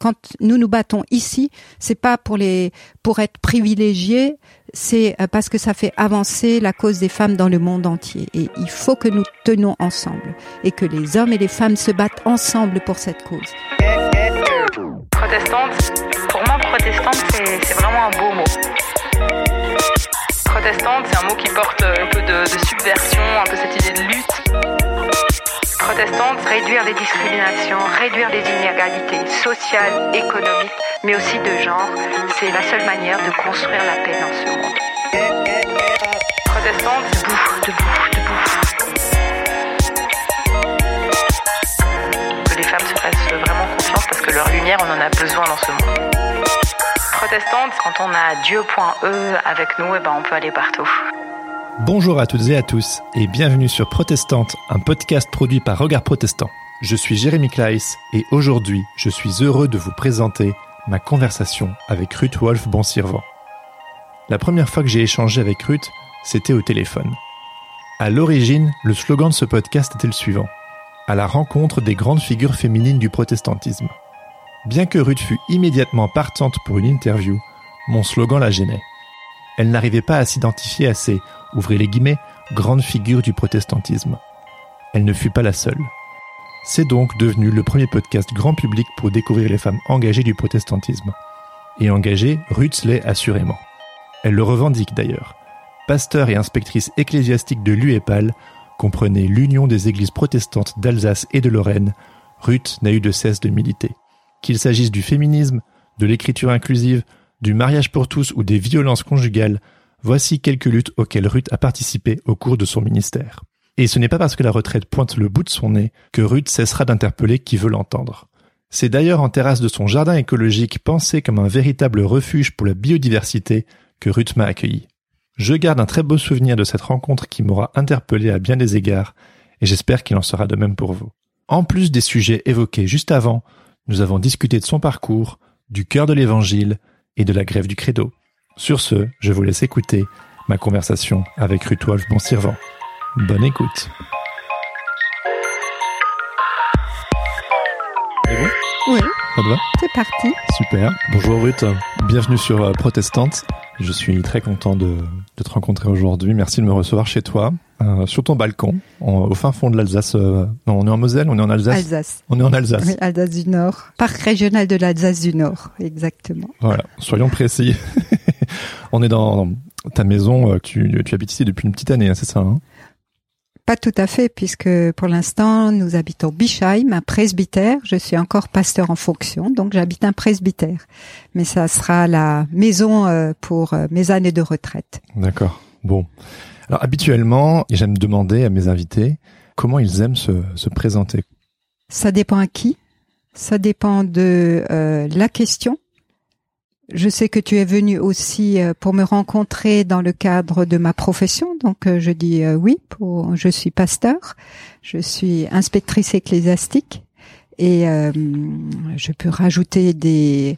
Quand nous nous battons ici, c'est pas pour les pour être privilégiés, c'est euh, parce que ça fait avancer la cause des femmes dans le monde entier. Et il faut que nous tenons ensemble et que les hommes et les femmes se battent ensemble pour cette cause. Protestante, pour moi, protestante, c'est vraiment un beau mot. Protestante, c'est un mot qui porte un peu de, de subversion, un peu cette idée de lutte protestante, réduire les discriminations, réduire les inégalités sociales, économiques, mais aussi de genre, c'est la seule manière de construire la paix dans ce monde. Protestante, debout, debout, debout. Que les femmes se fassent vraiment confiance parce que leur lumière, on en a besoin dans ce monde. Protestante, quand on a Dieu.e avec nous, eh ben on peut aller partout. Bonjour à toutes et à tous et bienvenue sur Protestante, un podcast produit par Regard Protestant. Je suis Jérémy Kleiss et aujourd'hui je suis heureux de vous présenter ma conversation avec Ruth Wolf Bonsirvant. La première fois que j'ai échangé avec Ruth, c'était au téléphone. À l'origine, le slogan de ce podcast était le suivant à la rencontre des grandes figures féminines du protestantisme. Bien que Ruth fût immédiatement partante pour une interview, mon slogan la gênait. Elle n'arrivait pas à s'identifier à ces ouvrez les guillemets, grande figure du protestantisme. Elle ne fut pas la seule. C'est donc devenu le premier podcast grand public pour découvrir les femmes engagées du protestantisme. Et engagée, Ruth l'est assurément. Elle le revendique d'ailleurs. Pasteur et inspectrice ecclésiastique de l'UEPAL, comprenait l'Union des églises protestantes d'Alsace et de Lorraine, Ruth n'a eu de cesse de militer. Qu'il s'agisse du féminisme, de l'écriture inclusive, du mariage pour tous ou des violences conjugales, Voici quelques luttes auxquelles Ruth a participé au cours de son ministère. Et ce n'est pas parce que la retraite pointe le bout de son nez que Ruth cessera d'interpeller qui veut l'entendre. C'est d'ailleurs en terrasse de son jardin écologique pensé comme un véritable refuge pour la biodiversité que Ruth m'a accueilli. Je garde un très beau souvenir de cette rencontre qui m'aura interpellé à bien des égards, et j'espère qu'il en sera de même pour vous. En plus des sujets évoqués juste avant, nous avons discuté de son parcours, du cœur de l'évangile et de la grève du credo. Sur ce, je vous laisse écouter ma conversation avec Ruth Wolf Bonsirvant. Bonne écoute. Oui. Ça va? C'est parti. Super. Bonjour Ruth. Bienvenue sur euh, Protestante. Je suis très content de, te rencontrer aujourd'hui. Merci de me recevoir chez toi, euh, sur ton balcon, au fin fond de l'Alsace. Euh, non, on est en Moselle, on est en Alsace. Alsace. On est en Alsace. Oui, Alsace du Nord. Parc régional de l'Alsace du Nord, exactement. Voilà, soyons précis. on est dans ta maison, tu, tu habites ici depuis une petite année, hein, c'est ça hein? Pas tout à fait, puisque pour l'instant, nous habitons Bischheim, un presbytère. Je suis encore pasteur en fonction, donc j'habite un presbytère. Mais ça sera la maison euh, pour euh, mes années de retraite. D'accord. Bon. Alors habituellement, j'aime demander à mes invités comment ils aiment se, se présenter. Ça dépend à qui. Ça dépend de euh, la question je sais que tu es venu aussi euh, pour me rencontrer dans le cadre de ma profession, donc euh, je dis euh, oui. Pour, je suis pasteur, je suis inspectrice ecclésiastique et je peux rajouter des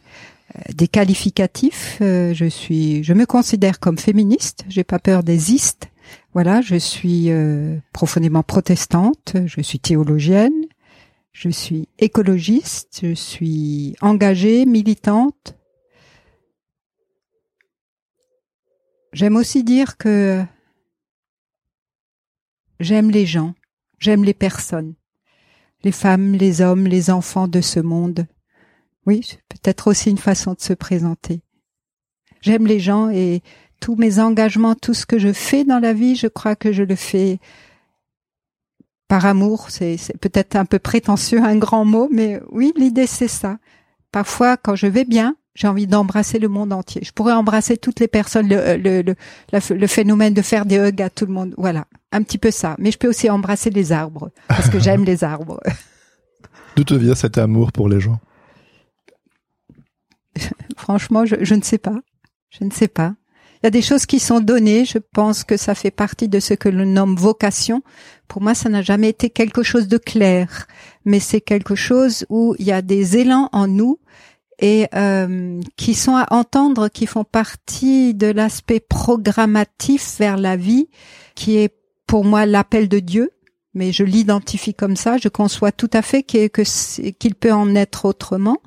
des qualificatifs. je suis, je me considère comme féministe. J'ai pas peur des istes. Voilà, je suis profondément protestante. Je suis théologienne. Je suis écologiste. Je suis engagée, militante J'aime aussi dire que j'aime les gens, j'aime les personnes, les femmes, les hommes, les enfants de ce monde. Oui, peut-être aussi une façon de se présenter. J'aime les gens et tous mes engagements, tout ce que je fais dans la vie, je crois que je le fais par amour. C'est peut-être un peu prétentieux, un grand mot, mais oui, l'idée c'est ça. Parfois, quand je vais bien, j'ai envie d'embrasser le monde entier. Je pourrais embrasser toutes les personnes, le, le, le, le, phénomène de faire des hugs à tout le monde. Voilà, un petit peu ça. Mais je peux aussi embrasser les arbres, parce que j'aime les arbres. D'où te vient cet amour pour les gens? Franchement, je, je ne sais pas. Je ne sais pas. Il y a des choses qui sont données. Je pense que ça fait partie de ce que l'on nomme vocation. Pour moi, ça n'a jamais été quelque chose de clair, mais c'est quelque chose où il y a des élans en nous et euh, qui sont à entendre, qui font partie de l'aspect programmatif vers la vie, qui est pour moi l'appel de Dieu, mais je l'identifie comme ça, je conçois tout à fait qu'il peut en être autrement,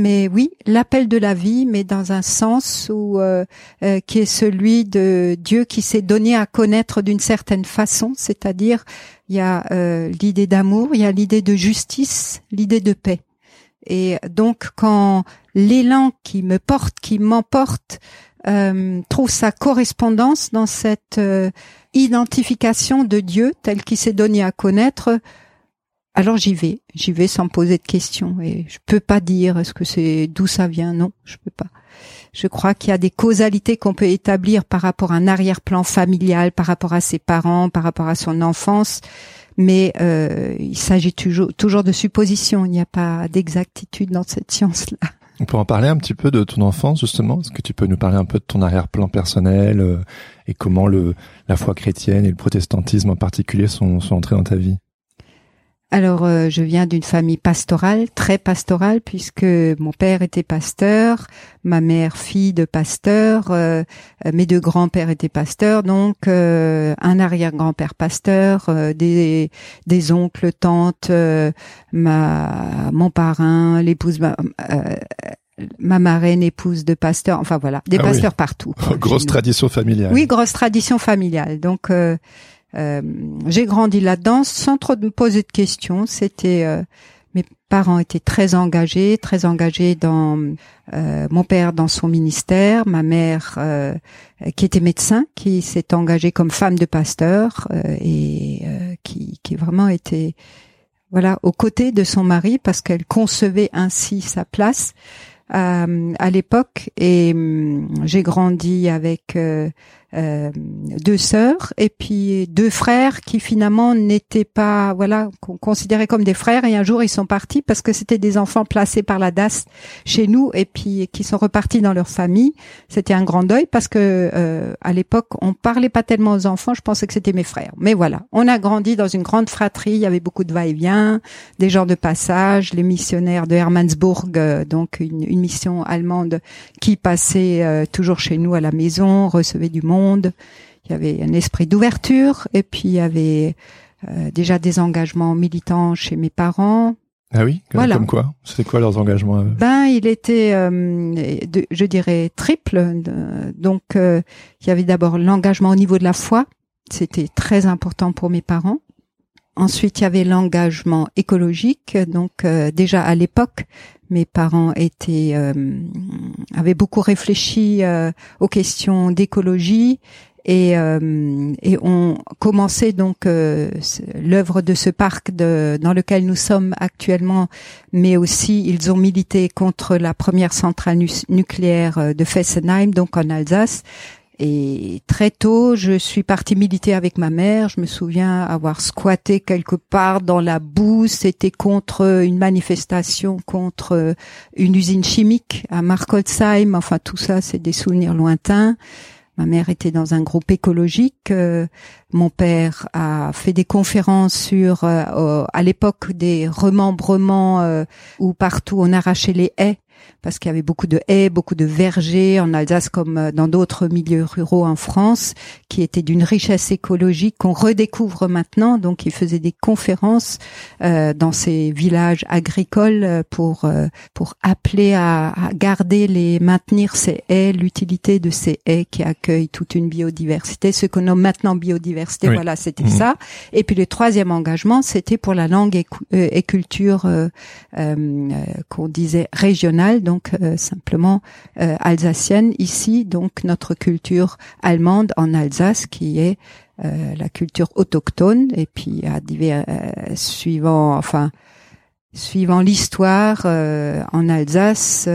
Mais oui, l'appel de la vie, mais dans un sens où euh, euh, qui est celui de Dieu qui s'est donné à connaître d'une certaine façon, c'est-à-dire il y a euh, l'idée d'amour, il y a l'idée de justice, l'idée de paix. Et donc quand l'élan qui me porte, qui m'emporte, trouve sa correspondance dans cette identification de Dieu tel qu'il s'est donné à connaître, alors j'y vais, j'y vais sans poser de questions et je peux pas dire est-ce que c'est d'où ça vient, non, je peux pas. Je crois qu'il y a des causalités qu'on peut établir par rapport à un arrière-plan familial, par rapport à ses parents, par rapport à son enfance, mais euh, il s'agit toujours, toujours de suppositions. Il n'y a pas d'exactitude dans cette science-là. On peut en parler un petit peu de ton enfance justement? Est-ce que tu peux nous parler un peu de ton arrière-plan personnel euh, et comment le la foi chrétienne et le protestantisme en particulier sont, sont entrés dans ta vie? Alors, euh, je viens d'une famille pastorale, très pastorale, puisque mon père était pasteur, ma mère fille de pasteur, euh, mes deux grands-pères étaient pasteurs, donc euh, un arrière-grand-père pasteur, des, des oncles, tantes, ma, mon parrain, l'épouse, ma, ma marraine épouse de pasteur, enfin voilà, des ah pasteurs partout. grosse tradition familiale. Oui, grosse tradition familiale. Donc euh, j'ai grandi là-dedans sans trop me poser de questions. C'était euh, mes parents étaient très engagés, très engagés dans euh, mon père dans son ministère, ma mère qui était médecin, qui s'est engagée comme femme de pasteur et qui, qui vraiment était voilà aux côtés de son mari parce qu'elle concevait ainsi sa place à l'époque et hum, j'ai grandi avec euh, deux sœurs et puis deux frères qui finalement n'étaient pas voilà qu'on considérait comme des frères et un jour ils sont partis parce que c'était des enfants placés par la DAS chez nous et puis qui sont repartis dans leur famille. C'était un grand deuil parce que euh, à l'époque on parlait pas tellement aux enfants je pensais que c'était mes frères. Mais voilà on a grandi dans une grande fratrie il y avait beaucoup de va-et-vient des gens de passage les missionnaires de Hermannsburg euh, donc une, une, mission allemande qui passait toujours chez nous à la maison recevait du monde il y avait un esprit d'ouverture et puis il y avait euh, déjà des engagements militants chez mes parents. Ah oui, voilà. comme quoi C'était quoi leurs engagements Ben, il était, euh, je dirais, triple. Donc, euh, il y avait d'abord l'engagement au niveau de la foi. C'était très important pour mes parents. Ensuite, il y avait l'engagement écologique. Donc, déjà à l'époque, mes parents euh, avaient beaucoup réfléchi euh, aux questions d'écologie et, euh, ont commencé donc l'œuvre de ce parc dans lequel nous sommes actuellement, mais aussi ils ont milité contre la première centrale nucléaire de Fessenheim, donc en Alsace, et très tôt, je suis partie militer avec ma mère. Je me souviens avoir squatté quelque part dans la boue. C'était contre une manifestation contre une usine chimique à Markolsheim. Enfin, tout ça, c'est des souvenirs lointains. Ma mère était dans un groupe écologique. Euh, mon père a fait des conférences sur, euh, à l'époque des remembrements euh, où partout on arrachait les haies parce qu'il y avait beaucoup de haies, beaucoup de vergers en Alsace comme euh, dans d'autres milieux ruraux en France, qui étaient d'une richesse écologique qu'on redécouvre maintenant. Donc, il faisait des conférences euh, dans ces villages agricoles euh, pour pour appeler à, garder les maintenir ces haies, l'utilité de ces haies qui accueillent toute une biodiversité, ce qu'on nomme maintenant biodiversité. Voilà, c'était mhm. ça. Et puis le troisième engagement, c'était pour la langue et, et culture qu'on disait régionale donc euh, simplement euh, alsacienne. Ici, donc notre culture allemande en Alsace, qui est euh, la culture autochtone, et puis à divers suivant, enfin suivant l'histoire, en Alsace,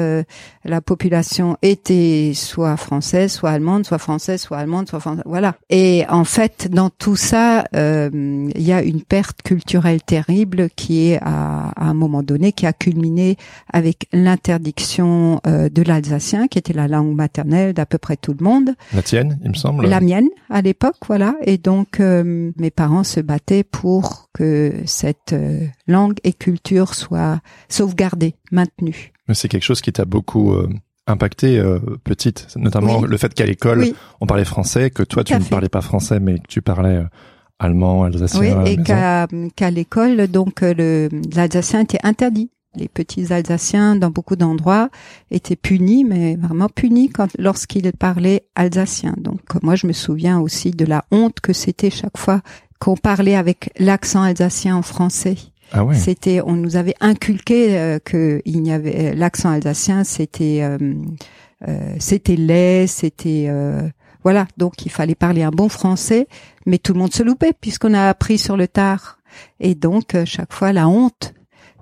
la population était soit française, soit allemande, soit française, soit allemande, soit française, voilà. Et en fait, dans tout ça, euh, il y a une perte culturelle terrible qui est à, un moment donné qui a culminé avec l'interdiction euh, de l'alsacien, qui était la langue maternelle d'à peu près tout le monde. La tienne, il me semble. La mienne à l'époque, voilà. Et donc euh, mes parents se battaient pour que cette langue et culture soient sauvegardées, maintenues. Mais c'est quelque chose qui t'a beaucoup euh, impacté euh, petite, notamment le fait qu'à l'école on parlait français, que toi tu ne parlais pas français mais que tu parlais euh, allemand, alsacien. Oui, et qu'à l'école donc le l'alsacien était interdit. les petits Alsaciens dans beaucoup d'endroits étaient punis, mais vraiment punis quand lorsqu'ils parlaient alsacien. Donc moi je me souviens aussi de la honte que c'était chaque fois qu'on parlait avec l'accent alsacien en français. Ah ouais. C'était, on nous avait inculqué euh, que il n'y avait euh, l'accent alsacien, c'était, euh, euh, c'était laid, c'était, euh, voilà. Donc il fallait parler un bon français, mais tout le monde se loupait puisqu'on a appris sur le tard. Et donc chaque fois la honte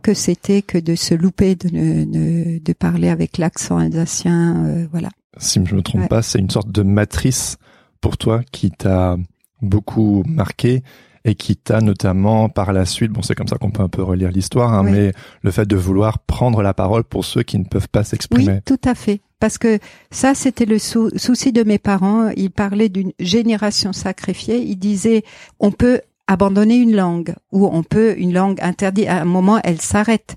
que c'était que de se louper, de, ne- ne- de parler avec l'accent alsacien, euh, voilà. Si je me trompe Ouais. pas, c'est une sorte de matrice pour toi qui t'a beaucoup marqué et qui t'a notamment par la suite, bon c'est comme ça qu'on peut un peu relire l'histoire, hein, Oui. mais le fait de vouloir prendre la parole pour ceux qui ne peuvent pas Oui, s'exprimer. tout à fait. Parce que ça, c'était le sou- souci de mes parents. Ils parlaient d'une génération sacrifiée. Ils disaient, on peut abandonner une langue ou on peut une langue interdite. À un moment, elle s'arrête.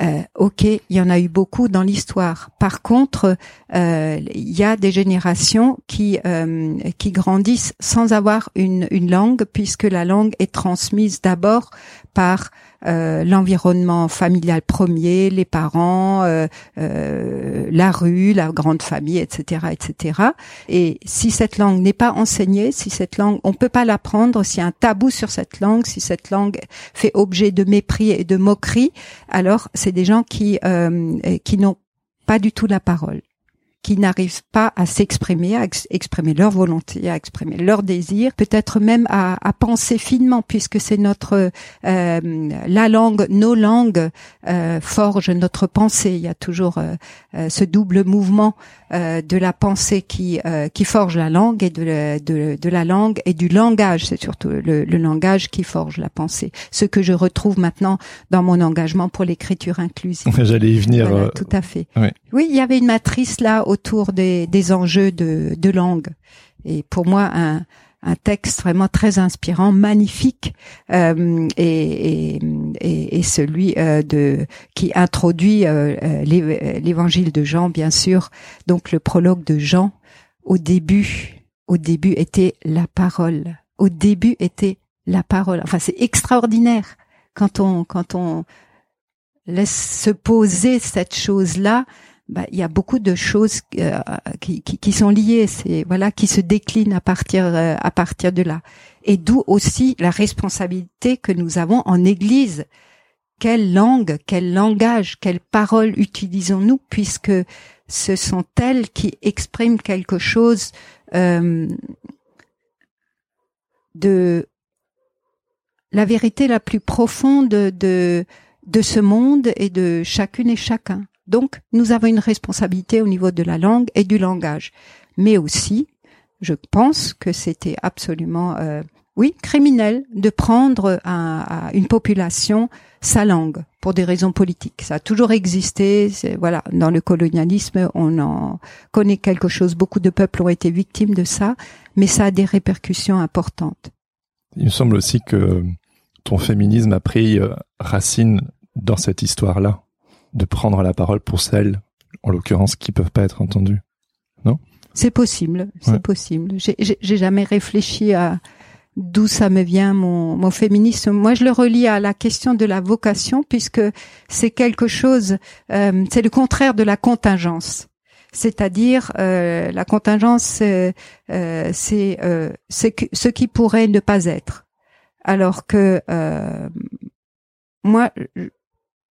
Euh, ok, il y en a eu beaucoup dans l'histoire. Par contre, euh, il y a des générations qui euh, qui grandissent sans avoir une, une langue, puisque la langue est transmise d'abord par euh, l'environnement familial premier, les parents, euh, euh, la rue, la grande famille, etc., etc. Et si cette langue n'est pas enseignée, si cette langue, on peut pas l'apprendre, s'il y a un tabou sur cette langue, si cette langue fait objet de mépris et de moquerie, alors c'est des gens qui euh, qui n'ont pas du tout la parole qui n'arrivent pas à s'exprimer, à ex- exprimer leur volonté, à exprimer leur désir, peut-être même à, à penser finement, puisque c'est notre euh, la langue, nos langues euh, forgent notre pensée. Il y a toujours euh, euh, ce double mouvement euh, de la pensée qui euh, qui forge la langue et de, la- de, de la langue et du langage. C'est surtout le, le langage qui forge la pensée. Ce que je retrouve maintenant dans mon engagement pour l'écriture inclusive. J'allais y venir. Voilà, tout à fait. oui. Oui, il y avait une matrice là autour des, des enjeux de, de langue. Et pour moi, un, un texte vraiment très inspirant, magnifique, euh, et, et, et, celui euh, de qui introduit euh, euh, l'é- l'évangile de Jean, bien sûr. Donc le prologue de Jean, au début, au début était la parole. Au début était la parole. Enfin, c'est extraordinaire quand on quand on laisse se poser cette chose-là, bah, il y a beaucoup de choses euh, qui, qui, qui sont liées, c'est voilà, qui se déclinent à partir euh, à partir de là. Et d'où aussi la responsabilité que nous avons en Église. Quelle langue, quel langage, quelle parole utilisons-nous, puisque ce sont elles qui expriment quelque chose euh, de la vérité la plus profonde de de ce monde et de chacune et chacun. Donc, nous avons une responsabilité au niveau de la langue et du langage. Mais aussi, je pense que c'était absolument, euh, oui, criminel de prendre à, une population sa langue pour des raisons politiques. Ça a toujours existé. Voilà, dans le colonialisme, on en connaît quelque chose. Beaucoup de peuples ont été victimes de ça, mais ça a des répercussions importantes. Il me semble aussi que ton féminisme a pris euh, racine dans cette histoire-là, de prendre la parole pour celles, en l'occurrence, qui peuvent pas être entendues. C'est possible, c'est possible. J'ai- jamais réfléchi à d'où ça me vient mon, mon féminisme. Moi, je le relie à la question de la vocation, puisque c'est quelque chose, euh, c'est le contraire de la contingence. C'est-à-dire euh, la contingence, euh, euh, c'est euh, ce qui pourrait ne pas être. Alors que euh, moi,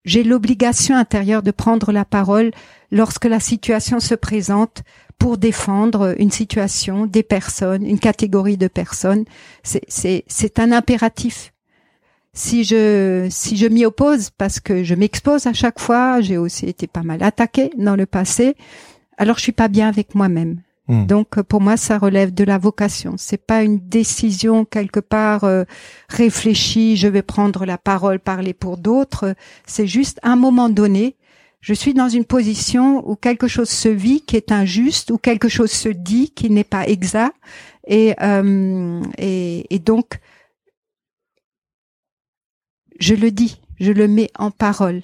j'ai l'obligation intérieure de prendre la parole lorsque la situation se présente pour défendre une situation, des personnes, une catégorie de personnes. C'est, un impératif. Si je, si je m'y oppose parce que je m'expose à chaque fois, j'ai aussi été pas mal attaquée dans le passé, alors je suis pas bien avec moi-même. Hmm. Donc pour moi, ça relève de la vocation. C'est pas une décision quelque part euh, réfléchie. Je vais prendre la parole, parler pour d'autres. C'est juste un moment donné, je suis dans une position où quelque chose se vit qui est injuste, où quelque chose se dit qui n'est pas exact, et euh, et, et donc je le dis, je le mets en parole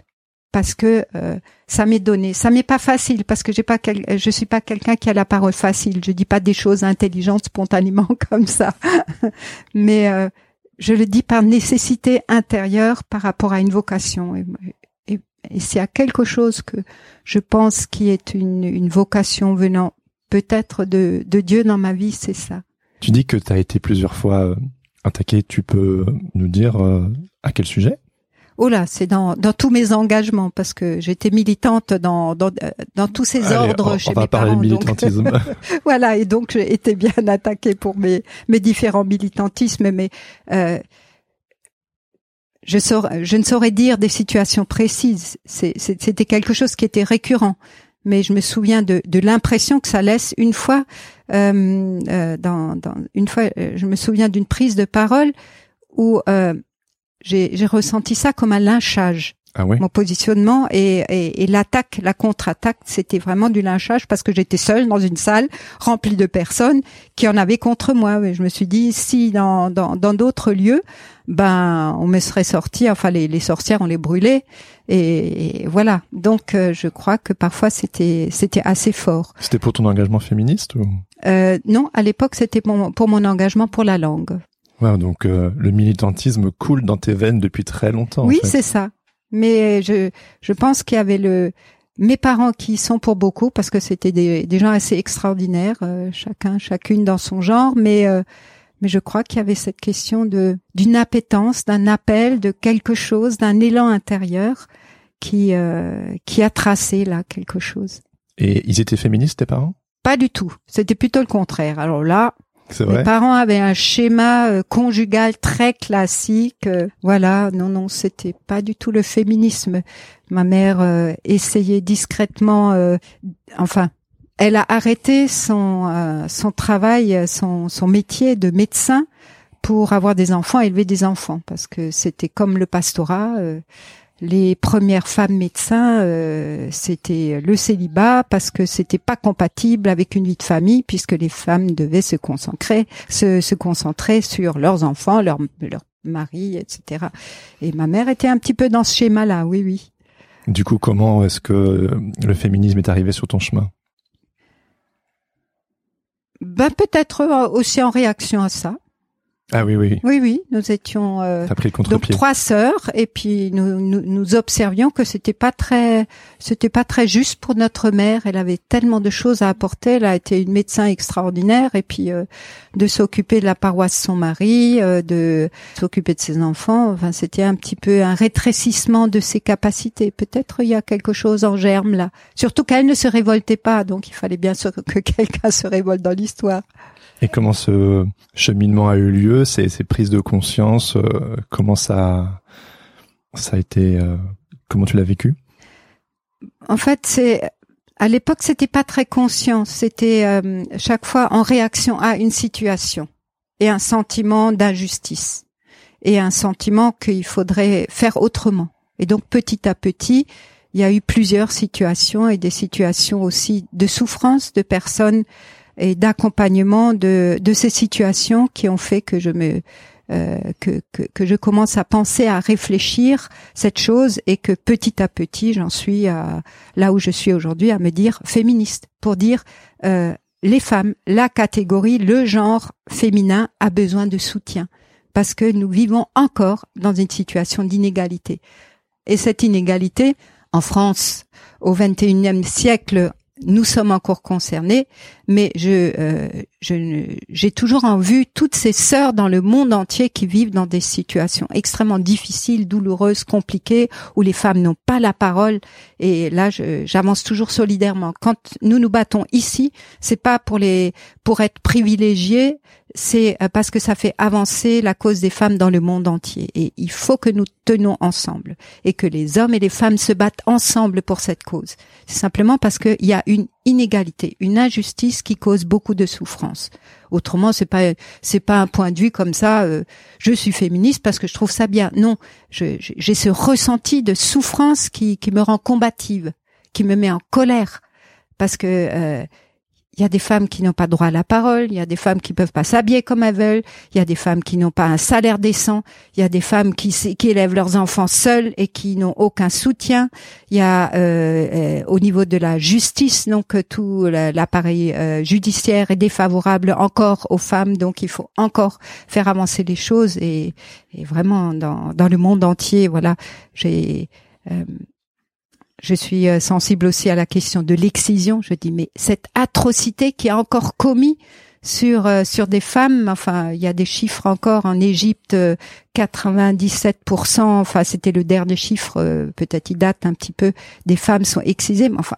parce que euh, ça m'est donné. Ça m'est pas facile parce que j'ai pas quel- je suis pas quelqu'un qui a la parole facile. Je dis pas des choses intelligentes spontanément comme ça, mais euh, je le dis par nécessité intérieure par rapport à une vocation. Et, s'il y a quelque chose que je pense qui est une, une vocation venant peut-être de, de Dieu dans ma vie, c'est ça. Tu dis que tu as été plusieurs fois euh, attaqué. Tu peux nous dire euh, à quel sujet? Oh là, c'est dans, dans tous mes engagements parce que j'étais militante dans, dans, dans tous ces Allez, ordres on, chez on va mes parler parents. de donc- militantisme. voilà, et donc j'ai été bien attaquée pour mes, mes différents militantismes, mais euh, je, saurais- je ne saurais dire des situations précises. C'était quelque chose qui était récurrent, mais je me souviens de, de l'impression que ça laisse une fois. euh, euh, dans, dans, une fois, euh, je me souviens d'une prise de parole où euh, j'ai ressenti ça comme un lynchage ah ouais? mon positionnement et, et, et l'attaque, la contre-attaque, c'était vraiment du lynchage parce que j'étais seule dans une salle remplie de personnes qui en avaient contre moi. Et je me suis dit, si dans dans dans d'autres lieux, ben on me serait sorti, enfin les, les sorcières on les brûlait et, et voilà. Donc euh, je crois que parfois c'était c'était assez fort. C'était pour ton engagement féministe ou? Euh, non, à l'époque c'était pour, pour mon engagement pour la langue. Ouais, donc euh, le militantisme coule dans tes veines depuis très longtemps. en Oui, fait. c'est ça. Mais je, je pense qu'il y avait le mes parents qui sont pour beaucoup parce que c'était des, des gens assez extraordinaires, euh, chacun, chacune dans son genre. Mais euh, mais je crois qu'il y avait cette question de d'une appétence, d'un appel, de quelque chose, d'un élan intérieur qui euh, qui a tracé là quelque chose. Et ils étaient féministes, tes parents? Pas du tout. C'était plutôt le contraire. Alors là, C'est mes vrai parents avaient un schéma euh, conjugal très classique. euh, voilà, non, non, c'était pas du tout le féminisme. Ma mère euh, essayait discrètement, euh, enfin, elle a arrêté son euh, son travail, son son métier de médecin pour avoir des enfants, élever des enfants, parce que c'était comme le pastorat. Les premières femmes médecins, euh, c'était le célibat parce que c'était pas compatible avec une vie de famille puisque les femmes devaient se concentrer, se, se concentrer sur leurs enfants, leur leur mari, etc. Et ma mère était un petit peu dans ce schéma-là, oui, oui. Du coup, comment est-ce que le féminisme est arrivé sur ton chemin? Ben peut-être euh, aussi en réaction à ça. Ah oui, oui, Oui, oui, nous étions euh, t'as pris le donc trois sœurs et puis nous, nous, nous observions que c'était pas très c'était pas très juste pour notre mère. Elle avait tellement de choses à apporter. Elle a été une médecin extraordinaire et puis euh, de s'occuper de la paroisse de son mari euh, de s'occuper de ses enfants. Enfin c'était un petit peu un rétrécissement de ses capacités. Peut-être il y a quelque chose en germe là. Surtout qu'elle ne se révoltait pas donc il fallait bien sûr que quelqu'un se révolte dans l'histoire Et comment ce cheminement a eu lieu, ces, ces prises de conscience, euh, comment ça, ça a été, euh, comment tu l'as vécu? En fait, c'est à l'époque, c'était pas très conscient. C'était euh, chaque fois en réaction à une situation et un sentiment d'injustice et un sentiment qu'il faudrait faire autrement. Et donc, petit à petit, il y a eu plusieurs situations et des situations aussi de souffrance de personnes et d'accompagnement de, de ces situations qui ont fait que je me euh, que, que, que je commence à penser, à réfléchir cette chose et que petit à petit, j'en suis à, là où je suis aujourd'hui, à me dire féministe, pour dire euh, les femmes, la catégorie, le genre féminin a besoin de soutien parce que nous vivons encore dans une situation d'inégalité. Et cette inégalité, en France, au XXIe siècle, nous sommes encore concernés, mais je, euh, j'ai toujours en vue toutes ces sœurs dans le monde entier qui vivent dans des situations extrêmement difficiles, douloureuses, compliquées, où les femmes n'ont pas la parole. Et là, j'avance toujours solidairement. Quand nous nous battons ici, c'est pas pour les pour être privilégiés, c'est euh, parce que ça fait avancer la cause des femmes dans le monde entier. Et il faut que nous tenons ensemble et que les hommes et les femmes se battent ensemble pour cette cause. C'est simplement parce qu'il y a une inégalité, une injustice qui cause beaucoup de souffrance. Autrement, c'est pas c'est pas un point de vue comme ça. euh, je suis féministe parce que je trouve ça bien. Non, j'ai ce ressenti de souffrance qui qui me rend combative, qui me met en colère parce que euh, il y a des femmes qui n'ont pas droit à la parole, il y a des femmes qui peuvent pas s'habiller comme elles veulent, il y a des femmes qui n'ont pas un salaire décent, il y a des femmes qui, qui élèvent leurs enfants seules et qui n'ont aucun soutien. Il y a euh, euh, au niveau de la justice, donc euh, tout la- l'appareil euh, judiciaire est défavorable encore aux femmes, donc il faut encore faire avancer les choses et, et vraiment dans, dans le monde entier, voilà, j'ai euh, je suis euh, sensible aussi à la question de l'excision. Je dis mais cette atrocité qui a encore commis sur euh, sur des femmes, enfin il y a des chiffres encore en Égypte, 97%. Enfin c'était le dernier chiffre, peut-être il date un petit peu. Des femmes sont excisées, mais enfin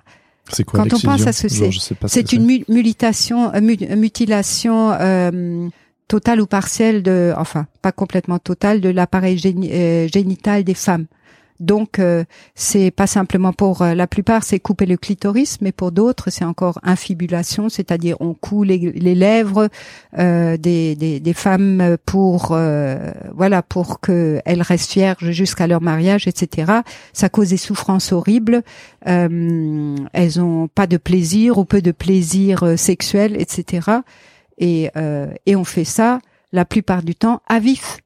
quoi, quand on pense à ce c'est, c'est une mutilation, mutilation euh, totale ou partielle de, enfin pas complètement totale de l'appareil génital des femmes. Donc euh, c'est pas simplement pour euh, la plupart c'est couper le clitoris, mais pour d'autres c'est encore infibulation, c'est-à-dire on coud les, lèvres euh, des, des, des, femmes pour voilà pour qu'elles restent vierges jusqu'à leur mariage, etc. Ça cause des souffrances horribles. elles ont pas de plaisir ou peu de plaisir sexuel, etc. Et et on fait ça la plupart du temps à vif.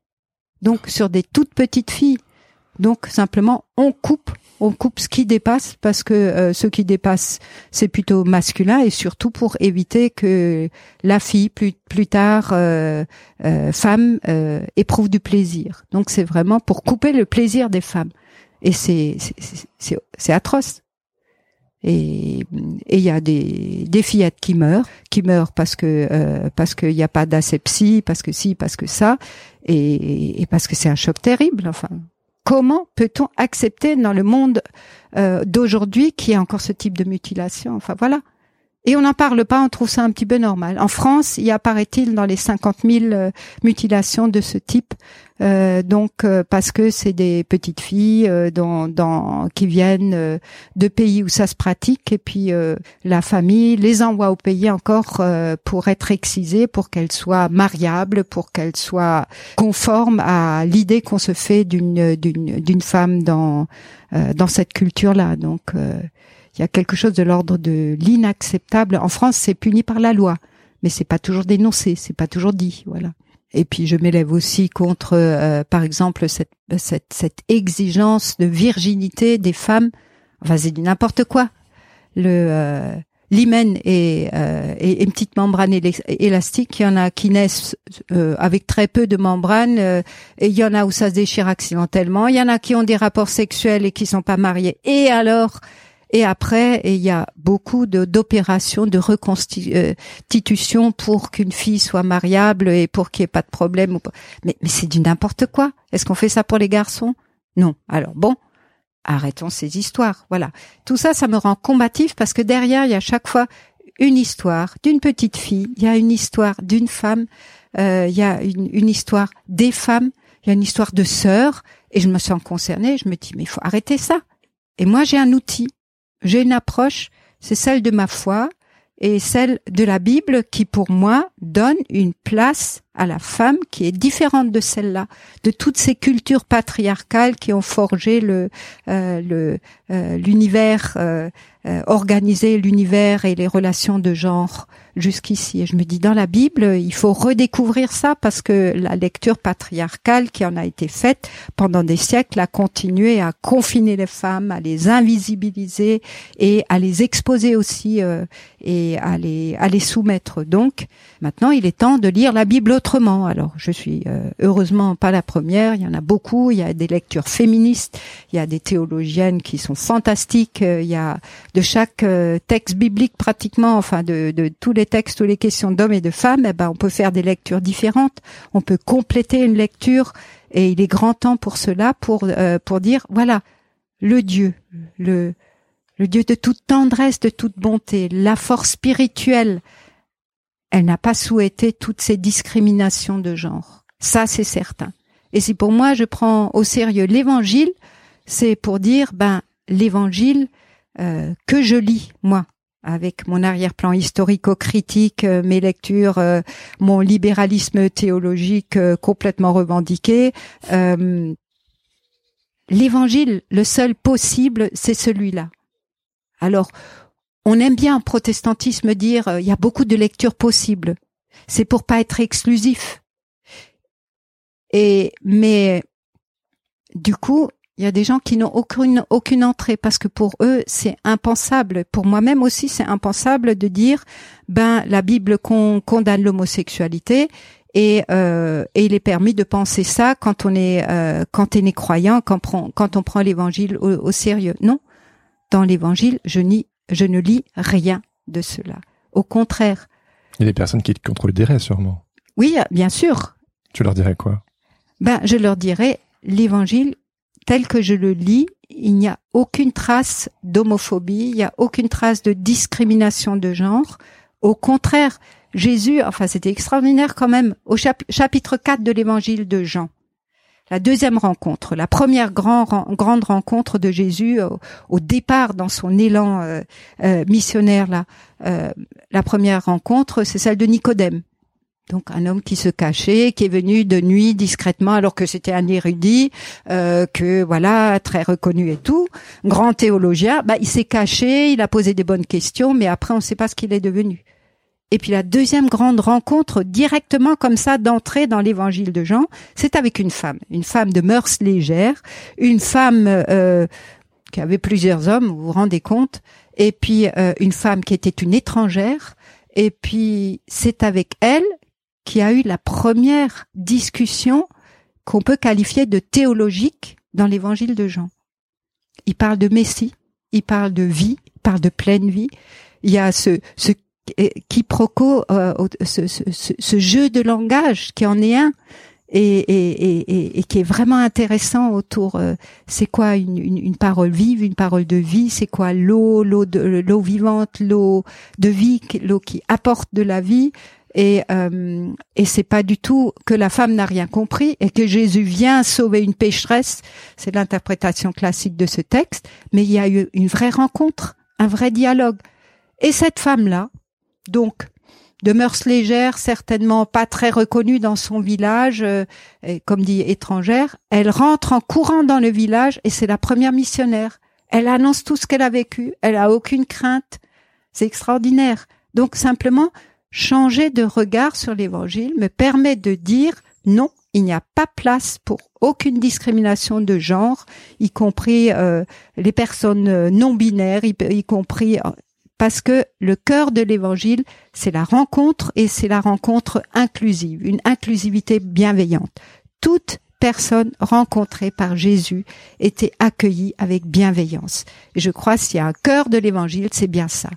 Donc sur des toutes petites filles donc simplement, on coupe, on coupe ce qui dépasse parce que euh, ce qui dépasse, c'est plutôt masculin et surtout pour éviter que la fille plus plus tard euh, euh, femme éprouve du plaisir. Donc c'est vraiment pour couper le plaisir des femmes et c'est c'est c'est atroce. Et il y a des, des fillettes qui meurent, qui meurent parce que parce qu'il n'y a pas d'asepsie, parce que si, parce que ça, et, et parce que c'est un choc terrible. Enfin, Comment peut-on accepter dans le monde euh, d'aujourd'hui qu'il y ait encore ce type de mutilation? Enfin voilà. Et on n'en parle pas, on trouve ça un petit peu normal. En France, il y a, paraît-il, dans les 50 000 euh, mutilations de ce type. Euh, donc, euh, parce que c'est des petites filles dans, qui viennent de pays où ça se pratique, et puis la famille les envoie au pays encore pour être excisées, pour qu'elles soient mariables, pour qu'elles soient conformes à l'idée qu'on se fait d'une d'une femme dans dans cette culture-là. Donc il y a quelque chose de l'ordre de l'inacceptable. En France, c'est puni par la loi, mais c'est pas toujours dénoncé, c'est pas toujours dit, voilà. Et puis je m'élève aussi contre, euh, par exemple, cette, cette, cette exigence de virginité des femmes. Enfin, c'est du n'importe quoi. Le euh, l'hymen est, euh, est, une petite membrane élastique. Il y en a qui naissent euh, avec très peu de membrane, et il y en a où ça se déchire accidentellement. Il y en a qui ont des rapports sexuels et qui sont pas mariés. Et alors, et après, il y a beaucoup d'opérations de, reconstitution pour qu'une fille soit mariable et pour qu'il n'y ait pas de problème. Mais, mais c'est du n'importe quoi. Est-ce qu'on fait ça pour les garçons? Non. Alors bon, arrêtons ces histoires. Voilà. Tout ça, ça me rend combatif parce que derrière, il y a chaque fois une histoire d'une petite fille, il y a une histoire d'une femme, euh, il y a une, une histoire des femmes, il y a une histoire de sœurs, et je me sens concernée. Je me dis mais il faut arrêter ça. Et moi, j'ai un outil j'ai une approche, c'est celle de ma foi et celle de la Bible qui, pour moi, donne une place à la femme qui est différente de celle-là, de toutes ces cultures patriarcales qui ont forgé le euh, le euh, l'univers euh, organisé, l'univers et les relations de genre jusqu'ici. Et je me dis, dans la Bible, il faut redécouvrir ça parce que la lecture patriarcale qui en a été faite pendant des siècles a continué à confiner les femmes, à les invisibiliser et à les exposer aussi euh, et à les, à les soumettre. Donc, maintenant, il est temps de lire la Bible autrement. Alors, je suis euh, heureusement pas la première. Il y en a beaucoup. Il y a des lectures féministes. Il y a des théologiennes qui sont fantastiques. Il y a de chaque euh, texte biblique pratiquement, enfin de, de tous les textes ou les questions d'hommes et de femmes, eh ben, on peut faire des lectures différentes. On peut compléter une lecture et il est grand temps pour cela, pour, euh, pour dire, voilà, le Dieu, le, le Dieu de toute tendresse, de toute bonté, la force spirituelle, elle n'a pas souhaité toutes ces discriminations de genre. Ça, c'est certain. Et si pour moi je prends au sérieux l'évangile, c'est pour dire, ben, l'évangile euh, que je lis, moi, avec mon arrière-plan historico-critique, euh, mes lectures, euh, mon libéralisme théologique euh, complètement revendiqué. L'évangile, le seul possible, c'est celui-là. Alors, on aime bien en protestantisme dire il y a beaucoup de lectures possibles. C'est pour pas être exclusif. Et mais du coup, il y a des gens qui n'ont aucune aucune entrée parce que pour eux c'est impensable. Pour moi-même aussi c'est impensable de dire ben la Bible condamne l'homosexualité et, euh, et il est permis de penser ça quand on est euh, quand on croyant quand, quand on prend l'Évangile au, sérieux. Non, dans l'évangile, je, je ne lis rien de cela. Au contraire. Il y a des personnes qui te contrediraient sûrement. Oui, bien sûr. Tu leur dirais quoi? Ben, je leur dirais l'évangile tel que je le lis, il n'y a aucune trace d'homophobie, il n'y a aucune trace de discrimination de genre. Au contraire, Jésus, enfin c'était extraordinaire quand même, au chapitre 4 de l'évangile de Jean, la deuxième rencontre, la première grande rencontre de Jésus au, départ dans son élan euh, euh, missionnaire là. Euh, la première rencontre, c'est celle de Nicodème. Donc un homme qui se cachait, qui est venu de nuit discrètement alors que c'était un érudit, que voilà très reconnu et tout, grand théologien. Bah il s'est caché, il a posé des bonnes questions, mais après on ne sait pas ce qu'il est devenu. Et puis la deuxième grande rencontre directement comme ça d'entrer dans l'évangile de Jean, c'est avec une femme, une femme de mœurs légères, une femme euh, qui avait plusieurs hommes, vous vous rendez compte, et puis euh, une femme qui était une étrangère, et puis c'est avec elle qui a eu la première discussion qu'on peut qualifier de théologique dans l'évangile de Jean. Il parle de Messie, il parle de vie, il parle de pleine vie. Il y a ce, ce quiproquo, euh, ce, ce, ce, jeu de langage qui en est un et, et, et, et qui est vraiment intéressant autour. Euh, c'est quoi une, une, une, parole vive, une parole de vie C'est quoi l'eau, l'eau de l'eau vivante, l'eau de vie, l'eau qui apporte de la vie et, euh, et c'est pas du tout que la femme n'a rien compris et que Jésus vient sauver une pécheresse. C'est l'interprétation classique de ce texte. Mais il y a eu une vraie rencontre, un vrai dialogue. Et cette femme-là, donc, de mœurs légères, certainement pas très reconnue dans son village, euh, comme dit étrangère, elle rentre en courant dans le village et c'est la première missionnaire. Elle annonce tout ce qu'elle a vécu, elle a aucune crainte. C'est extraordinaire. Donc simplement, changer de regard sur l'évangile me permet de dire non, il n'y a pas place pour aucune discrimination de genre, y compris euh, les personnes euh, non binaires, y compris parce que le cœur de l'évangile, c'est la rencontre et c'est la rencontre inclusive, une inclusivité bienveillante. Toute personne rencontrée par Jésus était accueillie avec bienveillance. Et je crois s'il y a un cœur de l'évangile, c'est bien ça.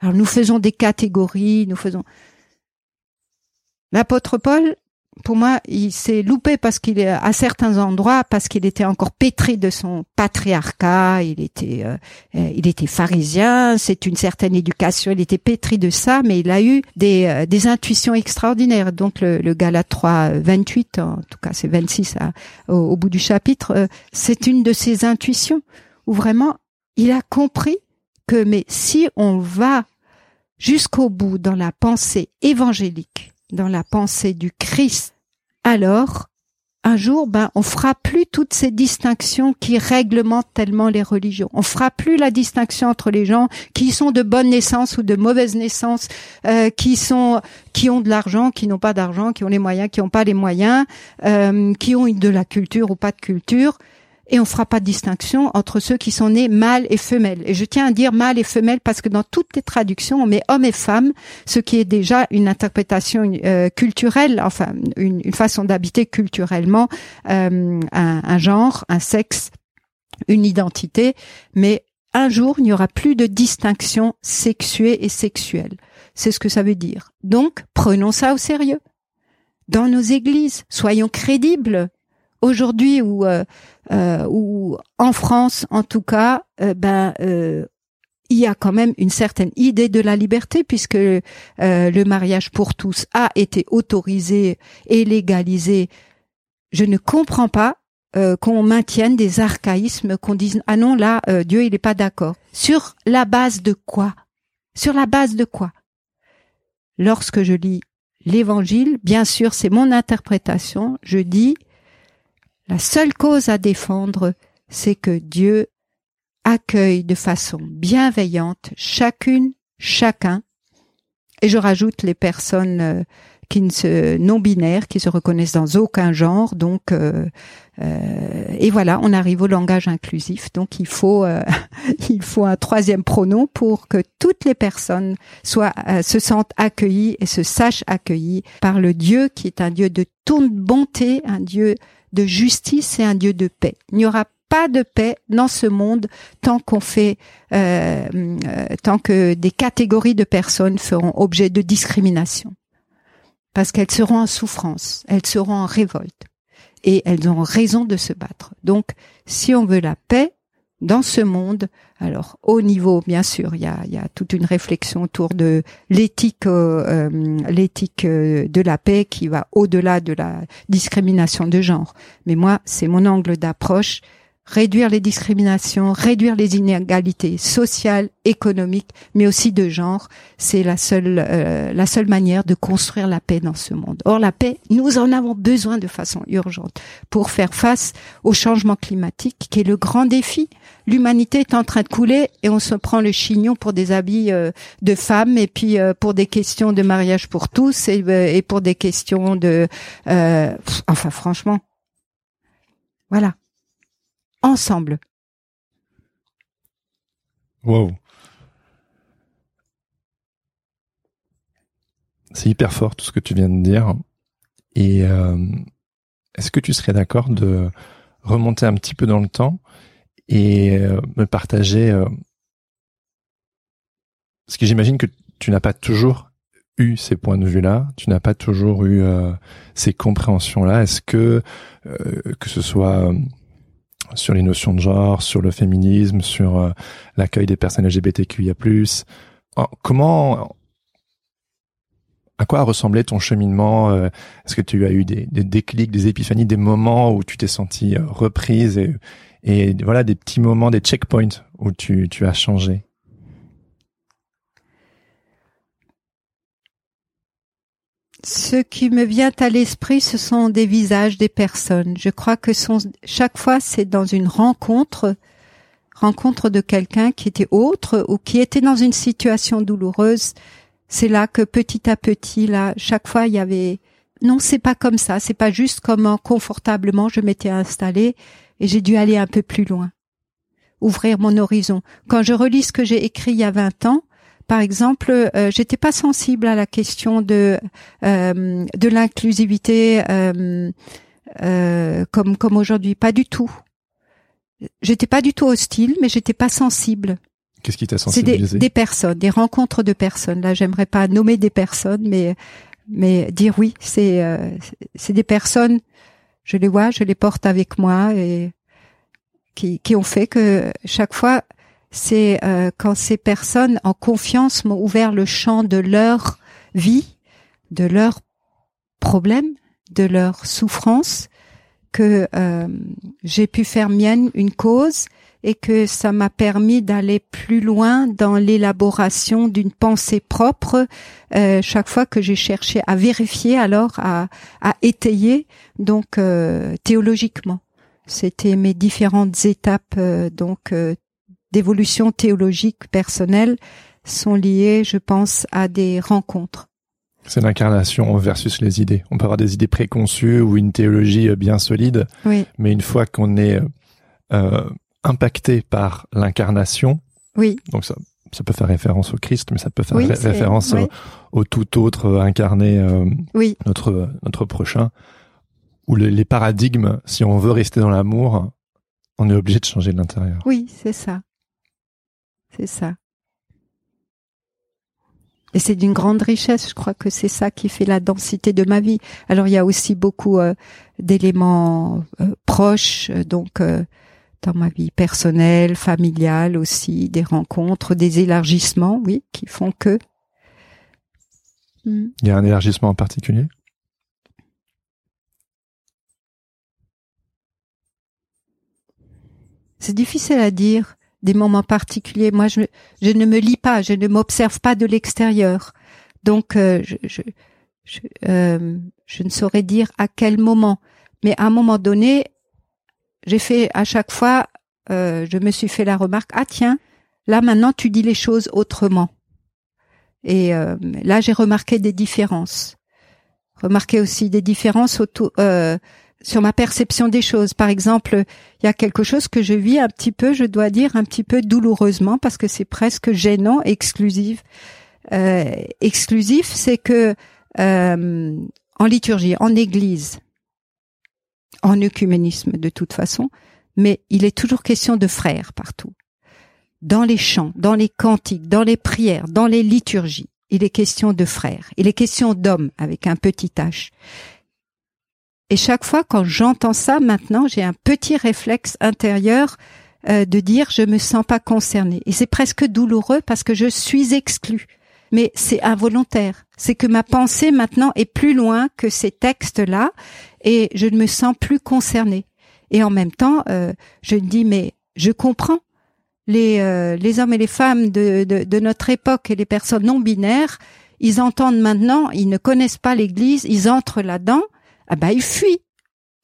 Alors nous faisons des catégories, nous faisons L'apôtre Paul pour moi, il s'est loupé parce qu'il est à certains endroits parce qu'il était encore pétri de son patriarcat. Il était, euh, euh, il était pharisien. C'est une certaine éducation. Il était pétri de ça, mais il a eu des, euh, des intuitions extraordinaires. Donc le, le Galate 3, 28, en tout cas c'est 26 au, au, bout du chapitre, c'est une de ses intuitions où vraiment il a compris que mais si on va jusqu'au bout dans la pensée évangélique dans la pensée du Christ, alors un jour, ben, on fera plus toutes ces distinctions qui réglementent tellement les religions. On fera plus la distinction entre les gens qui sont de bonne naissance ou de mauvaise naissance, euh, qui sont, qui ont de l'argent, qui n'ont pas d'argent, qui ont les moyens, qui n'ont pas les moyens, euh, qui ont de la culture ou pas de culture et on fera pas de distinction entre ceux qui sont nés mâles et femelles. Et je tiens à dire mâles et femelles parce que dans toutes les traductions, on met hommes et femmes, ce qui est déjà une interprétation euh, culturelle, enfin une, façon d'habiter culturellement euh, un, genre, un sexe, une identité, mais un jour, il n'y aura plus de distinction sexuée et sexuelle. C'est ce que ça veut dire. Donc, prenons ça au sérieux. Dans nos églises, soyons crédibles aujourd'hui où, euh, euh en France en tout cas, euh, ben euh, il y a quand même une certaine idée de la liberté puisque le mariage pour tous a été autorisé et légalisé. Je ne comprends pas qu'on maintienne des archaïsmes, qu'on dise ah non là Dieu il n'est pas d'accord. Sur la base de quoi? Sur la base de quoi? Lorsque je lis l'Évangile, bien sûr c'est mon interprétation, je dis la seule cause à défendre, c'est que Dieu accueille de façon bienveillante chacune, chacun, et je rajoute les personnes euh, qui ne se non binaires, qui se reconnaissent dans aucun genre. Donc, euh, euh, et voilà, on arrive au langage inclusif. Donc, il faut il faut un troisième pronom pour que toutes les personnes soient se sentent accueillies et se sachent accueillies par le Dieu qui est un Dieu de toute bonté, un Dieu de justice et un Dieu de paix. Il n'y aura pas de paix dans ce monde tant qu'on fait, euh, euh, tant que des catégories de personnes feront objet de discrimination, parce qu'elles seront en souffrance, elles seront en révolte, et elles ont raison de se battre. Donc, si on veut la paix, dans ce monde, alors au niveau, bien sûr, il y a, toute une réflexion autour de l'éthique, euh, euh, euh, de la paix qui va au-delà de la discrimination de genre. Mais moi, c'est mon angle d'approche réduire les discriminations, réduire les inégalités sociales, économiques, mais aussi de genre. C'est la seule euh, la seule manière de construire la paix dans ce monde. Or la paix, nous en avons besoin de façon urgente pour faire face au changement climatique, qui est le grand défi. L'humanité est en train de couler et on se prend le chignon pour des habits euh, de femmes et puis euh, pour des questions de mariage pour tous et, et pour des questions de enfin franchement voilà ensemble. Wow. C'est hyper fort tout ce que tu viens de dire. Et euh, est-ce que tu serais d'accord de remonter un petit peu dans le temps et euh, me partager euh, ce que j'imagine que tu n'as pas toujours eu ces points de vue-là, tu n'as pas toujours eu ces compréhensions-là. Est-ce que que ce soit sur les notions de genre, sur le féminisme, sur euh, l'accueil des personnes LGBTQIA+. Comment, à quoi a ressemblé ton cheminement euh, Est-ce que tu as eu des, déclics, des épiphanies, des moments où tu t'es sentie euh, reprise et, et voilà des petits moments, des checkpoints où tu, tu as changé? Ce qui me vient à l'esprit, ce sont des visages des personnes. Je crois que chaque fois, c'est dans une rencontre, rencontre de quelqu'un qui était autre ou qui était dans une situation douloureuse. C'est là que petit à petit, là, chaque fois, il y avait, non, c'est pas comme ça. C'est pas juste comment confortablement je m'étais installée et j'ai dû aller un peu plus loin. Ouvrir mon horizon. Quand je relis ce que j'ai écrit il y a 20 ans, par exemple, euh, j'étais pas sensible à la question de euh, de l'inclusivité euh, euh, comme comme aujourd'hui, pas du tout. J'étais pas du tout hostile, mais j'étais pas sensible. Qu'est-ce qui t'a sensibilisé C'est des, des, personnes, des rencontres de personnes. Là, j'aimerais pas nommer des personnes, mais mais dire oui, c'est euh, c'est des personnes. Je les vois, je les porte avec moi et qui qui ont fait que chaque fois c'est euh, quand ces personnes en confiance m'ont ouvert le champ de leur vie, de leurs problèmes, de leurs souffrances, que euh, j'ai pu faire mienne une cause et que ça m'a permis d'aller plus loin dans l'élaboration d'une pensée propre euh, chaque fois que j'ai cherché à vérifier alors à, à étayer donc théologiquement. C'était mes différentes étapes donc d'évolution théologique personnelle sont liées, je pense, à des rencontres. C'est l'incarnation versus les idées. On peut avoir des idées préconçues ou une théologie bien solide, oui. mais une fois qu'on est euh, impacté par l'incarnation, oui. donc ça, ça peut faire référence au Christ, mais ça peut faire référence au, tout autre incarné, euh, oui. notre notre prochain, ou les paradigmes, si on veut rester dans l'amour, on est obligé de changer de l'intérieur. Oui, c'est ça. C'est ça. Et c'est d'une grande richesse. Je crois que c'est ça qui fait la densité de ma vie. Alors il y a aussi beaucoup euh, d'éléments euh, proches, euh, donc dans ma vie personnelle, familiale aussi, des rencontres, des élargissements, oui, qui font que. Hmm. Il y a un élargissement en particulier? C'est difficile à dire des moments particuliers. Moi, je, ne me lis pas, je ne m'observe pas de l'extérieur. Donc, euh, euh, je, ne saurais dire à quel moment. Mais à un moment donné, j'ai fait à chaque fois, euh, je me suis fait la remarque, ah tiens, là maintenant tu dis les choses autrement. Et là, j'ai remarqué des différences. Remarqué aussi des différences autour, sur ma perception des choses. Par exemple, il y a quelque chose que je vis un petit peu, je dois dire, un petit peu douloureusement parce que c'est presque gênant, exclusif. Euh, exclusif, c'est que euh, en liturgie, en église, en œcuménisme de toute façon, mais il est toujours question de frères partout. Dans les chants, dans les cantiques, dans les prières, dans les liturgies, il est question de frères. Il est question d'hommes avec un petit H. Et chaque fois quand j'entends ça, maintenant, j'ai un petit réflexe intérieur euh, de dire je me sens pas concernée. Et c'est presque douloureux parce que je suis exclue. Mais c'est involontaire. C'est que ma pensée maintenant est plus loin que ces textes-là et je ne me sens plus concernée. Et en même temps, euh, je dis mais je comprends les euh, les hommes et les femmes de, de notre époque et les personnes non binaires, ils entendent maintenant, ils ne connaissent pas l'Église, ils entrent là-dedans ah bah il fuit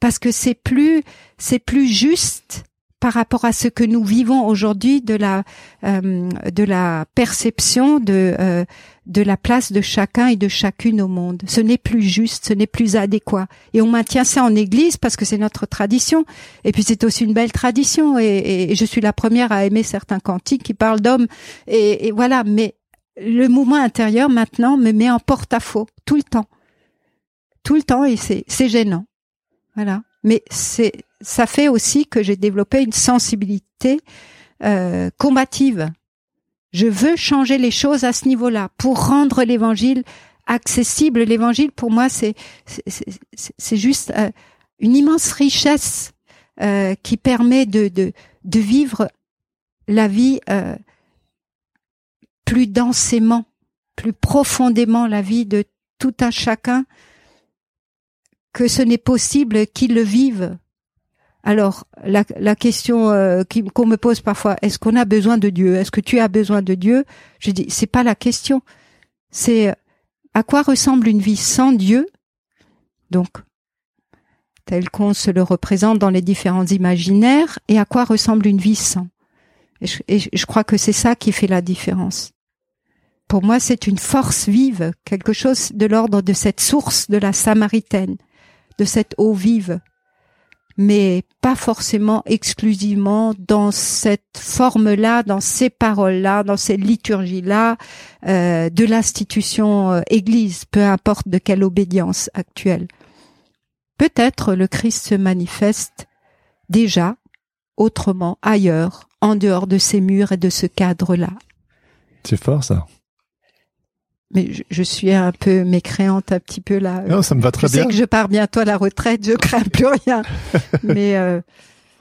parce que c'est plus c'est plus juste par rapport à ce que nous vivons aujourd'hui de la euh, de la perception de euh, de la place de chacun et de chacune au monde. Ce n'est plus juste, ce n'est plus adéquat. Et on maintient ça en Église parce que c'est notre tradition. Et puis c'est aussi une belle tradition. Et, je suis la première à aimer certains cantiques qui parlent d'hommes. Et, et voilà. Mais le mouvement intérieur maintenant me met en porte-à-faux tout le temps tout le temps et c'est gênant. Voilà. Mais c'est ça fait aussi que j'ai développé une sensibilité euh, combative. Je veux changer les choses à ce niveau-là pour rendre l'évangile accessible. L'évangile pour moi c'est c'est juste euh, une immense richesse euh, qui permet de, de vivre la vie plus densément, plus profondément la vie de tout un chacun que ce n'est possible qu'ils le vivent. Alors la, question euh, qu'on me pose parfois, est-ce qu'on a besoin de Dieu? Est-ce que tu as besoin de Dieu? Je dis, c'est pas la question. C'est à quoi ressemble une vie sans Dieu? Donc, tel qu'on se le représente dans les différents imaginaires, et à quoi ressemble une vie sans? Et je crois que c'est ça qui fait la différence. Pour moi, c'est une force vive, quelque chose de l'ordre de cette source de la Samaritaine de cette eau vive, mais pas forcément exclusivement dans cette forme-là, dans ces paroles-là, dans ces liturgies-là euh, de l'institution euh, Église, peu importe de quelle obédience actuelle. Peut-être le Christ se manifeste déjà autrement, ailleurs, en dehors de ces murs et de ce cadre-là. C'est fort ça mais je, suis un peu mécréante un petit peu là. Non, ça me va très je bien. sais que je pars bientôt à la retraite, je crains plus rien. mais euh,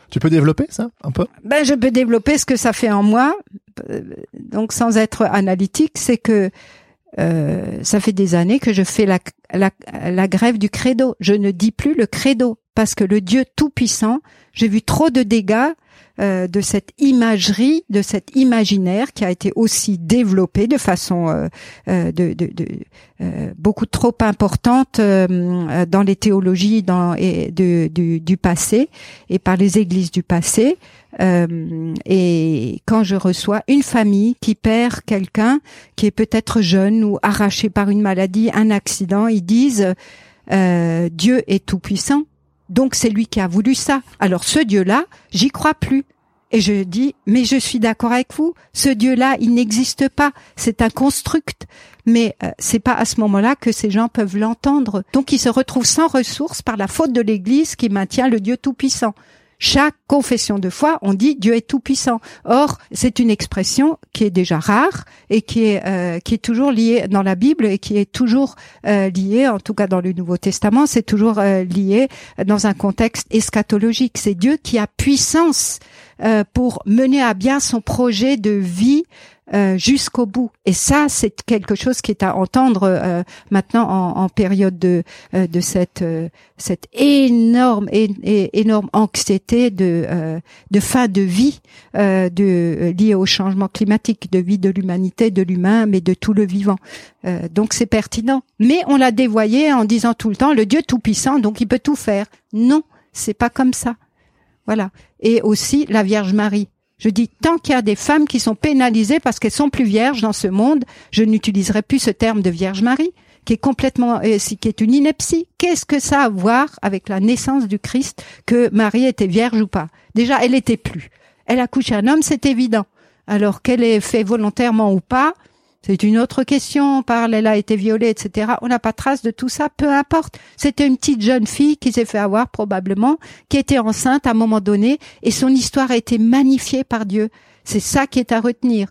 tu peux développer ça un peu? Ben je peux développer ce que ça fait en moi. Donc sans être analytique, c'est que euh, ça fait des années que je fais la, la, la grève du credo. Je ne dis plus le credo parce que le Dieu tout puissant, j'ai vu trop de dégâts euh, de cette imagerie, de cet imaginaire qui a été aussi développé de façon euh, euh beaucoup trop importante dans les théologies du, du, passé et par les églises du passé. et quand je reçois une famille qui perd quelqu'un qui est peut-être jeune ou arraché par une maladie, un accident, ils disent Dieu est tout puissant donc c'est lui qui a voulu ça. Alors ce Dieu-là, j'y crois plus. Et je dis, mais je suis d'accord avec vous. Ce Dieu-là, il n'existe pas. C'est un construct. Mais euh, c'est pas à ce moment-là que ces gens peuvent l'entendre. Donc ils se retrouvent sans ressources par la faute de l'Église qui maintient le Dieu tout-puissant chaque confession de foi, on dit Dieu est tout puissant. Or, c'est une expression qui est déjà rare et qui est euh, qui est toujours liée dans la Bible et qui est toujours euh, liée, en tout cas dans le Nouveau Testament, c'est toujours euh, lié dans un contexte eschatologique. C'est Dieu qui a puissance pour mener à bien son projet de vie euh, jusqu'au bout. Et ça, c'est quelque chose qui est à entendre euh, maintenant en, en, période de euh, de cette cette énorme énorme anxiété de de fin de vie de liée au changement climatique, de vie de l'humanité, de l'humain, mais de tout le vivant. donc c'est pertinent. Mais on l'a dévoyé en disant tout le temps le Dieu tout puissant, donc il peut tout faire. Non, c'est pas comme ça. Voilà. Et aussi la Vierge Marie. Je dis, tant qu'il y a des femmes qui sont pénalisées parce qu'elles sont plus vierges dans ce monde, je n'utiliserai plus ce terme de Vierge Marie, qui est complètement, euh, qui est une ineptie. Qu'est-ce que ça a à voir avec la naissance du Christ, que Marie était vierge ou pas? Déjà, elle était plus. Elle a un homme, c'est évident. Alors qu'elle ait fait volontairement ou pas, C'est une autre question. On parle, elle a été violée, etc. On n'a pas trace de tout ça. Peu importe. C'était une petite jeune fille qui s'est fait avoir probablement, qui était enceinte à un moment donné, et son histoire a été magnifiée par Dieu. C'est ça qui est à retenir.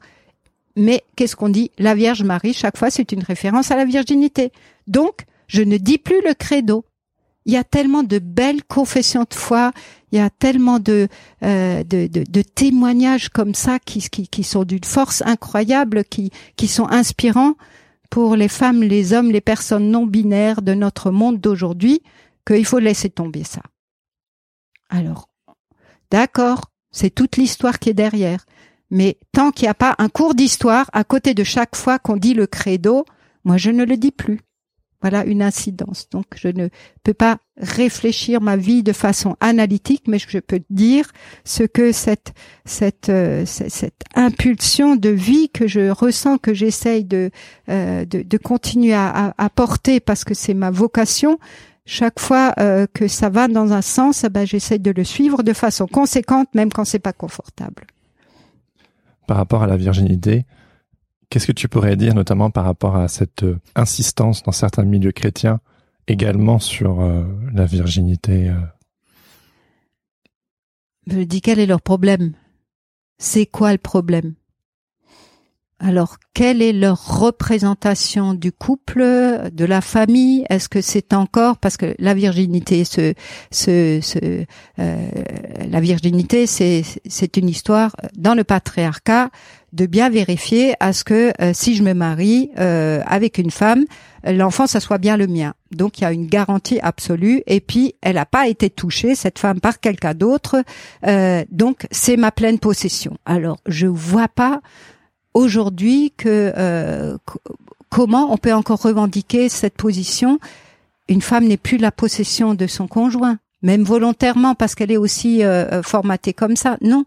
Mais qu'est-ce qu'on dit? La Vierge Marie, chaque fois, c'est une référence à la virginité. Donc, je ne dis plus le credo. Il y a tellement de belles confessions de foi, il y a tellement de, euh, de, de, témoignages comme ça qui, qui, qui sont d'une force incroyable, qui, qui sont inspirants pour les femmes, les hommes, les personnes non binaires de notre monde d'aujourd'hui, qu'il faut laisser tomber ça. Alors, d'accord, c'est toute l'histoire qui est derrière. Mais tant qu'il n'y a pas un cours d'histoire à côté de chaque fois qu'on dit le credo, moi je ne le dis plus. Voilà une incidence. Donc je ne peux pas réfléchir ma vie de façon analytique, mais je peux dire ce que cette cette euh, cette impulsion de vie que je ressens, que j'essaye de, euh, de, continuer à, à, porter parce que c'est ma vocation. Chaque fois euh, que ça va dans un sens, eh ben j'essaye de le suivre de façon conséquente, même quand c'est pas confortable. Par rapport à la virginité, Qu'est-ce que tu pourrais dire notamment par rapport à cette euh, insistance dans certains milieux chrétiens également sur euh, la virginité euh? Je dis quel est leur problème? C'est quoi le problème? Alors, quelle est leur représentation du couple, de la famille? Est-ce que c'est encore parce que la virginité, ce, ce, ce la virginité, c'est une histoire dans le patriarcat de bien vérifier à ce que euh, si je me marie euh, avec une femme, l'enfant ça soit bien le mien. Donc il y a une garantie absolue et puis elle n'a pas été touchée cette femme par quelqu'un d'autre, euh, donc c'est ma pleine possession. Alors je vois pas aujourd'hui que comment on peut encore revendiquer cette position. Une femme n'est plus la possession de son conjoint, même volontairement parce qu'elle est aussi formatée comme ça. Non,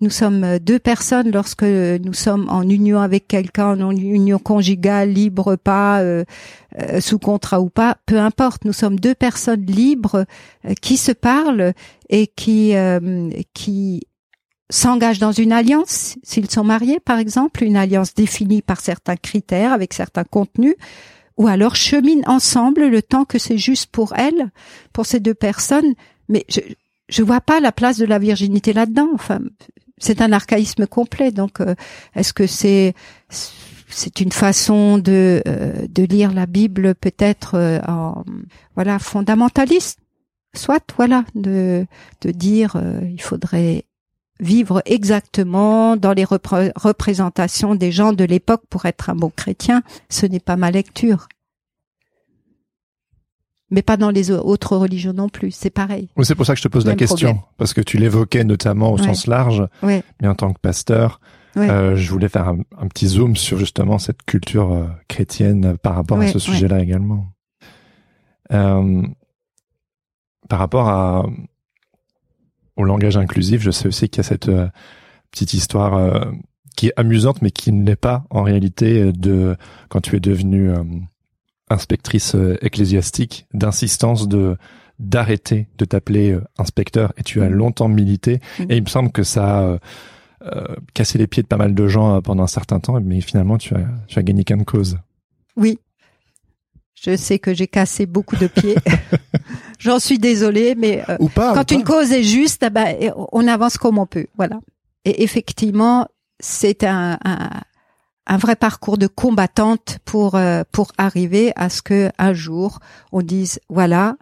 nous sommes euh, deux personnes lorsque nous sommes en union avec quelqu'un, en union conjugale, libre, pas, euh, euh, sous contrat ou pas, peu importe. Nous sommes deux personnes libres qui se parlent et qui qui s'engagent dans une alliance, s'ils sont mariés par exemple, une alliance définie par certains critères, avec certains contenus, ou alors cheminent ensemble le temps que c'est juste pour elles, pour ces deux personnes. Mais je je vois pas la place de la virginité là-dedans. Enfin, c'est un archaïsme complet. Donc, euh, est-ce que c'est c'est une façon de euh, de lire la Bible peut-être euh, en voilà fondamentaliste, soit voilà de de dire il faudrait vivre exactement dans les représentations des gens de l'époque pour être un bon chrétien. Ce n'est pas ma lecture mais pas dans les autres religions non plus. C'est pareil. Oui, c'est pour ça que je te pose la question, parce que tu l'évoquais notamment au sens large, mais en tant que pasteur, euh, je voulais faire un, petit zoom sur justement cette culture euh, chrétienne par rapport à ce sujet-là également. Euh, par rapport à au langage inclusif, je sais aussi qu'il y a cette euh, petite histoire euh, qui est amusante, mais qui ne l'est pas en réalité de quand tu es devenu inspectrice euh, ecclésiastique d'insistance de d'arrêter de t'appeler euh, inspecteur et tu as mm. longtemps milité mm. et il me semble que ça a euh, cassé les pieds de pas mal de gens pendant un certain temps mais finalement tu as tu as gagné qu'une cause. Oui. Je sais que j'ai cassé beaucoup de pieds. J'en suis désolée mais quand une cause est juste eh ben, on avance comme on peut, voilà. Et effectivement, c'est un, un un vrai parcours de combattante pour euh, pour arriver à ce que un jour on dise voilà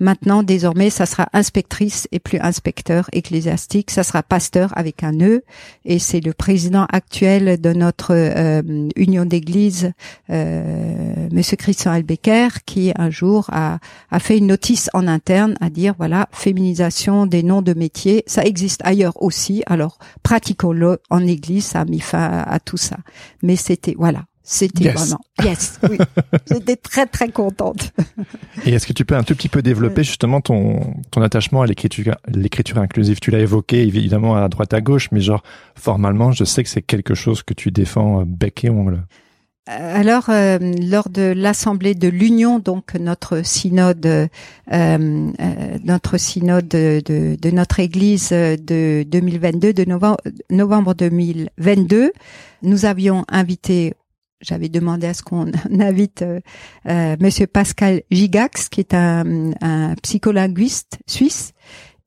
Maintenant, désormais, ça sera inspectrice et plus inspecteur ecclésiastique. Ça sera pasteur avec un E. Et c'est le président actuel de notre euh, union d'église, euh, Monsieur Christian Albecker, qui un jour a, a fait une notice en interne à dire voilà féminisation des noms de métiers. Ça existe ailleurs aussi. Alors pratiquons-le en église. Ça a mis fin à tout ça. Mais c'était voilà c'était vraiment yes. Oui, j'étais très très contente. Et est-ce que tu peux un tout petit peu développer justement ton ton attachement à l'écriture l'écriture inclusive? Tu l'as évoqué évidemment à droite à gauche, mais genre formalement, je sais que c'est quelque chose que tu défends euh, bec et ongle. Euh, alors, euh, lors de l'assemblée de l'Union, donc notre synode, euh, notre synode de, de, de, notre Église de 2022, de novembre, novembre 2022, nous avions invité j'avais demandé à ce qu'on invite euh, euh, Monsieur Pascal Gigax, qui est un, un, psycholinguiste suisse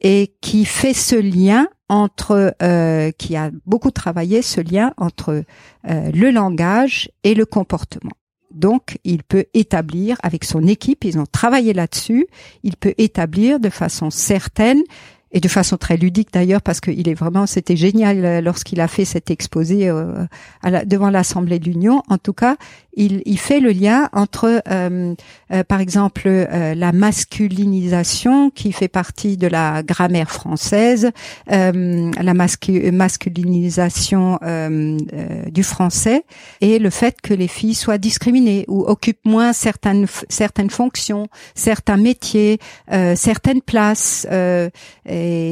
et qui fait ce lien entre, euh, qui a beaucoup travaillé ce lien entre euh, le langage et le comportement. Donc, il peut établir avec son équipe, ils ont travaillé là-dessus, il peut établir de façon certaine et de façon très ludique d'ailleurs parce qu'il est vraiment c'était génial euh, lorsqu'il a fait cet exposé euh, à la, devant l'Assemblée de l'Union. En tout cas, il, il fait le lien entre, euh, euh par exemple, euh, la masculinisation qui fait partie de la grammaire française, la mascu masculinisation du français et le fait que les filles soient discriminées ou occupent moins certaines certaines fonctions, certains métiers, certaines places.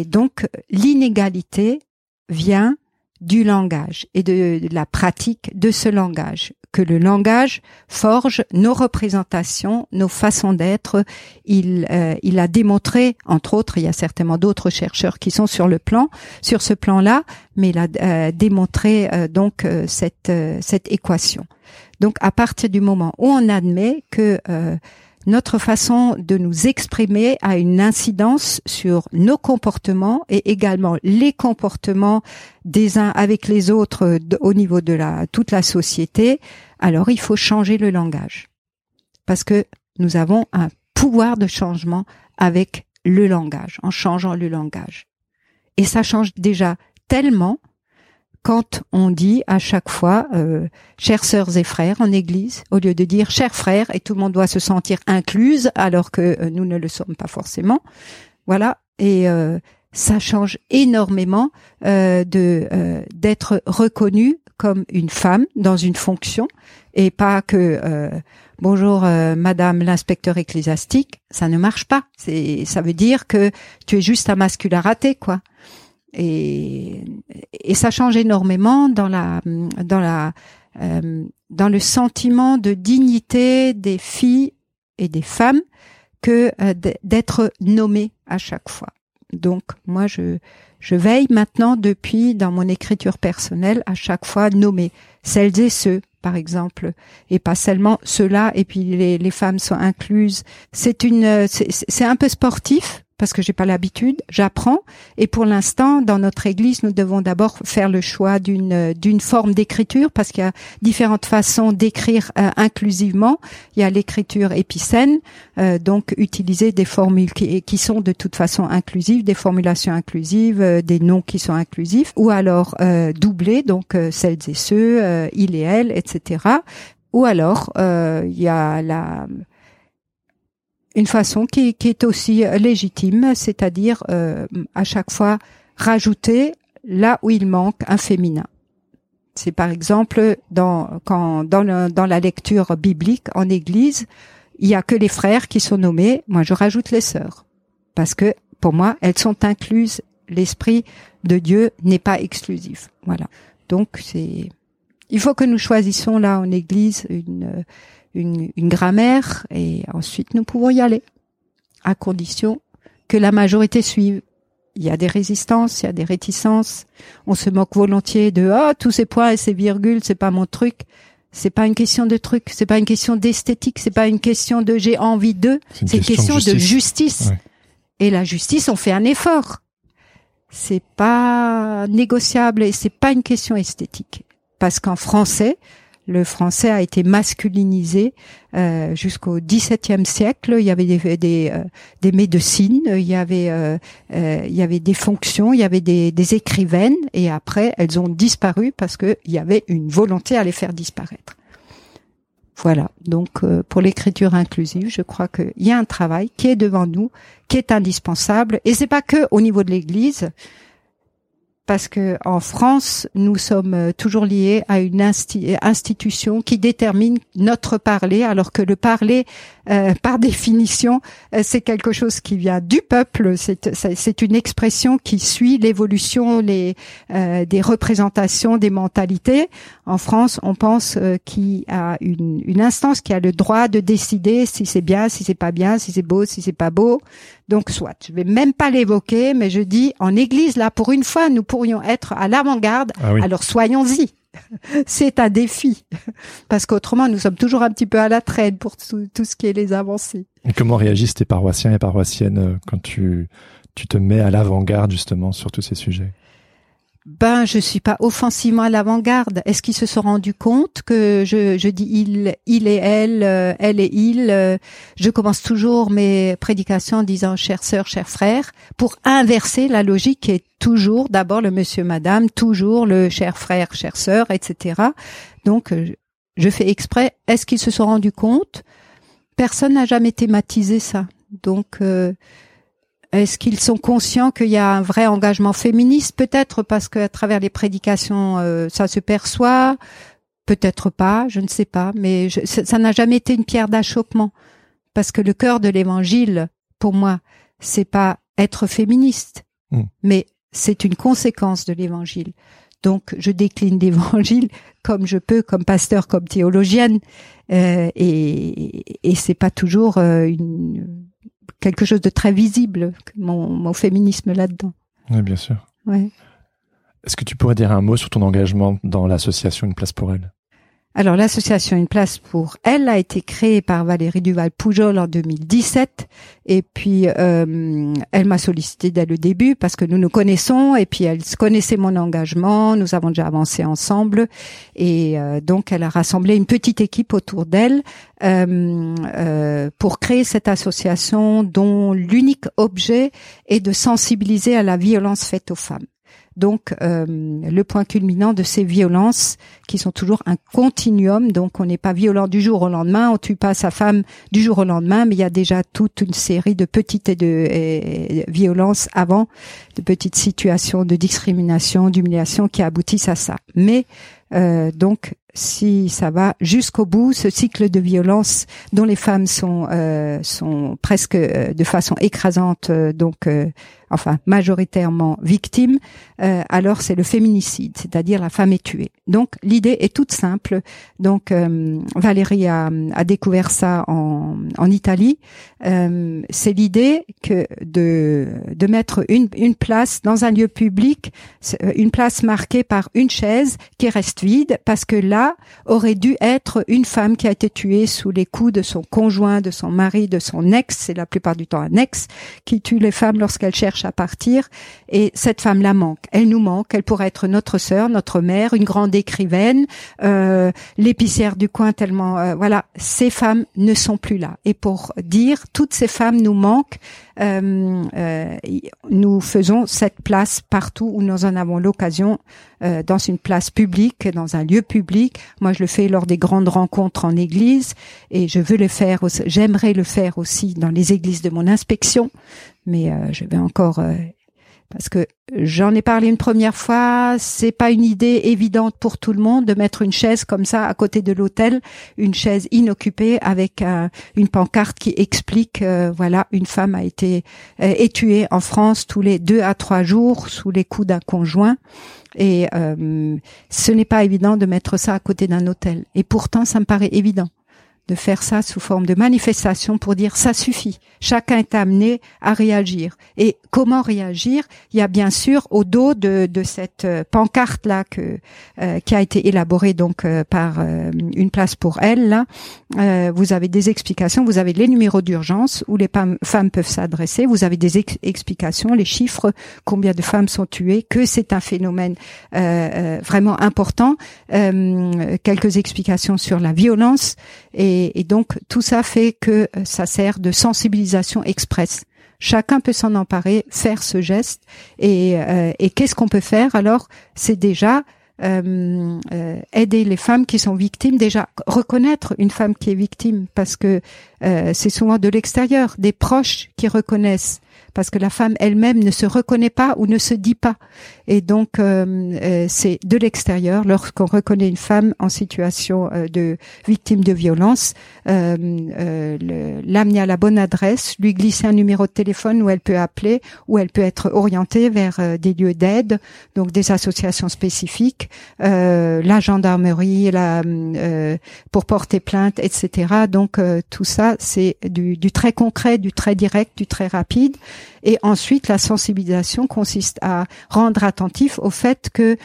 Donc, l'inégalité vient du langage et de, la pratique de ce langage. Que le langage forge nos représentations, nos façons d'être. Il, euh, il a démontré, entre autres, il y a certainement d'autres chercheurs qui sont sur le plan, sur ce plan-là, mais il a euh, démontré euh, donc cette cette équation. Donc, à partir du moment où on admet que notre façon de nous exprimer a une incidence sur nos comportements et également les comportements des uns avec les autres au niveau de la toute la société. Alors il faut changer le langage parce que nous avons un pouvoir de changement avec le langage en changeant le langage. Et ça change déjà tellement quand on dit à chaque fois euh, chères sœurs et frères en Église, au lieu de dire chers frères et tout le monde doit se sentir incluse alors que euh, nous ne le sommes pas forcément. Voilà et euh, ça change énormément euh, de d'être reconnue comme une femme dans une fonction et pas que bonjour madame l'inspecteur ecclésiastique, ça ne marche pas. C'est ça veut dire que tu es juste un masculin raté quoi et, et ça change énormément dans la dans la euh, dans le sentiment de dignité des filles et des femmes que euh, d'être nommées à chaque fois. Donc moi je je veille maintenant depuis dans mon écriture personnelle à chaque fois nommer celles et ceux par exemple, et pas seulement ceux-là, et puis les, les femmes sont incluses. C'est une, c'est un peu sportif, parce que j'ai pas l'habitude, j'apprends et pour l'instant dans notre église, nous devons d'abord faire le choix d'une d'une forme d'écriture parce qu'il y a différentes façons d'écrire euh, inclusivement. Il y a l'écriture épicène, euh, donc utiliser des formules qui, qui, sont de toute façon inclusives, des formulations inclusives, euh, des noms qui sont inclusifs ou alors doubler donc celles et ceux, il et elle, etc. Ou alors il y a la une façon qui, qui, est aussi légitime, c'est-à-dire euh, à chaque fois rajouter là où il manque un féminin. C'est par exemple dans quand dans, le, dans la lecture biblique en Église, il y a que les frères qui sont nommés. Moi, je rajoute les sœurs parce que pour moi, elles sont incluses. L'esprit de Dieu n'est pas exclusif. Voilà. Donc c'est il faut que nous choisissons là en Église une une, grammaire et ensuite nous pouvons y aller, à condition que la majorité suive. Il y a des résistances, il y a des réticences. On se moque volontiers de ah tous ces points et ces virgules, c'est pas mon truc. C'est pas une question de truc, c'est pas une question d'esthétique, c'est pas une question de j'ai envie de, c'est une, question, de justice. Et la justice, on fait un effort. C'est pas négociable et c'est pas une question esthétique. Parce qu'en français, le français a été masculinisé euh, jusqu'au XVIIe siècle. Il y avait des des, euh, médecines, il y avait euh, euh, il y avait des fonctions, il y avait des, des écrivaines, et après elles ont disparu parce qu'il y avait une volonté à les faire disparaître. Voilà. Donc euh, pour l'écriture inclusive, je crois qu'il y a un travail qui est devant nous, qui est indispensable, et c'est pas que au niveau de l'Église parce que en France, nous sommes euh, toujours liés à une institution qui détermine notre parler, alors que le parler, euh, par définition, euh, c'est quelque chose qui vient du peuple. C'est une expression qui suit l'évolution les des représentations, des mentalités. En France, on pense qu'il y a une, une instance qui a le droit de décider si c'est bien, si c'est pas bien, si c'est beau, si c'est pas beau. Donc soit, je vais même pas l'évoquer, mais je dis en Église là, pour une fois, nous pourrions être à l'avant-garde. Ah alors soyons-y. c'est un défi parce qu'autrement nous sommes toujours un petit peu à la traîne pour tout, tout ce qui est les avancées. Et comment réagissent tes paroissiens et paroissiennes euh, quand tu tu te mets à l'avant-garde justement sur tous ces sujets? Ben, je suis pas offensivement à l'avant-garde. Est-ce qu'ils se sont rendus compte que je, je dis il, il et elle, euh, elle et il. Euh, je commence toujours mes prédications en disant chère sœur, cher frère, pour inverser la logique qui est toujours d'abord le monsieur, madame, toujours le cher frère, chère sœur, etc. Donc, euh, je fais exprès. Est-ce qu'ils se sont rendus compte? Personne n'a jamais thématisé ça. Donc, est-ce qu'ils sont conscients qu'il y a un vrai engagement féministe Peut-être parce qu'à travers les prédications, euh, ça se perçoit? Peut-être pas, je ne sais pas. Mais ça n'a jamais été une pierre d'achoppement. Parce que le cœur de l'évangile, pour moi, c'est pas être féministe, mm. mais c'est une conséquence de l'évangile. Donc, je décline l'évangile comme je peux, comme pasteur, comme théologienne, euh, et, et c'est pas toujours euh, une quelque chose de très visible, mon, mon féminisme là-dedans. Oui, bien sûr. Ouais. Est-ce que tu pourrais dire un mot sur ton engagement dans l'association Une place pour elle? Alors l'association Une place pour elle a été créée par Valérie Duval-Poujol en 2017 et puis euh, elle m'a sollicité dès le début parce que nous nous connaissons et puis elle connaissait mon engagement, nous avons déjà avancé ensemble. Et euh, donc elle a rassemblé une petite équipe autour d'elle euh, pour créer cette association dont l'unique objet est de sensibiliser à la violence faite aux femmes donc euh, le point culminant de ces violences qui sont toujours un continuum. Donc on n'est pas violent du jour au lendemain, on tue pas sa femme du jour au lendemain, mais il y a déjà toute une série de petites et de violences avant, de petites situations de discrimination, d'humiliation qui aboutissent à ça. Mais euh, donc si ça va jusqu'au bout, ce cycle de violence dont les femmes sont euh, sont presque de façon écrasante, donc enfin majoritairement victimes, euh, alors c'est le féminicide, c'est-à-dire la femme est tuée. Donc l'idée est toute simple. Donc euh, Valérie a, découvert ça en, Italie. Euh, c'est l'idée que de mettre une une place dans un lieu public, une place marquée par une chaise qui reste vide parce que là aurait dû être une femme qui a été tuée sous les coups de son conjoint, de son mari, de son ex. C'est la plupart du temps un ex qui tue les femmes lorsqu'elles cherchent à partir et cette femme la manque. Elle nous manque. Elle pourrait être notre sœur, notre mère, une grande écrivaine, euh, l'épicière du coin. Tellement euh, voilà, ces femmes ne sont plus là. Et pour dire toutes ces femmes nous manquent, euh, euh, nous faisons cette place partout où nous en avons l'occasion, euh, dans une place publique, dans un lieu public. Moi, je le fais lors des grandes rencontres en église et je veux le faire. J'aimerais le faire aussi dans les églises de mon inspection, mais je vais encore parce que j'en ai parlé une première fois, c'est pas une idée évidente pour tout le monde de mettre une chaise comme ça à côté de l'hôtel, une chaise inoccupée avec une pancarte qui explique euh, voilà une femme a été euh, tuée en France tous les deux à trois jours sous les coups d'un conjoint. Et euh, ce n'est pas évident de mettre ça à côté d'un hôtel. Et pourtant ça me paraît évident de faire ça sous forme de manifestation pour dire ça suffit. Chacun est amené à réagir. Et comment réagir? Il y a bien sûr au dos de, de cette euh, pancarte là que euh, qui a été élaborée donc euh, par une place pour elle. Là, vous avez des explications. Vous avez les numéros d'urgence où les femmes peuvent s'adresser. Vous avez des explications, les chiffres, combien de femmes sont tuées, que c'est un phénomène vraiment important. quelques explications sur la violence et et, donc tout ça fait que euh, ça sert de sensibilisation express. Chacun peut s'en emparer, faire ce geste. Et, euh, qu'est-ce qu'on peut faire? Alors C'est déjà euh, aider les femmes qui sont victimes, déjà reconnaître une femme qui est victime, parce que c'est souvent de l'extérieur, des proches qui reconnaissent parce que la femme elle-même ne se reconnaît pas ou ne se dit pas. Et donc euh, euh, c'est de l'extérieur, lorsqu'on reconnaît une femme en situation euh, de victime de violence, l'amener à la bonne adresse, lui glisser un numéro de téléphone où elle peut appeler, où elle peut être orientée vers des lieux d'aide, donc des associations spécifiques, la gendarmerie, la pour porter plainte, etc. Donc tout ça c'est du, du très concret, du très direct, du très rapide. Et ensuite, la sensibilisation consiste à rendre attentif au fait que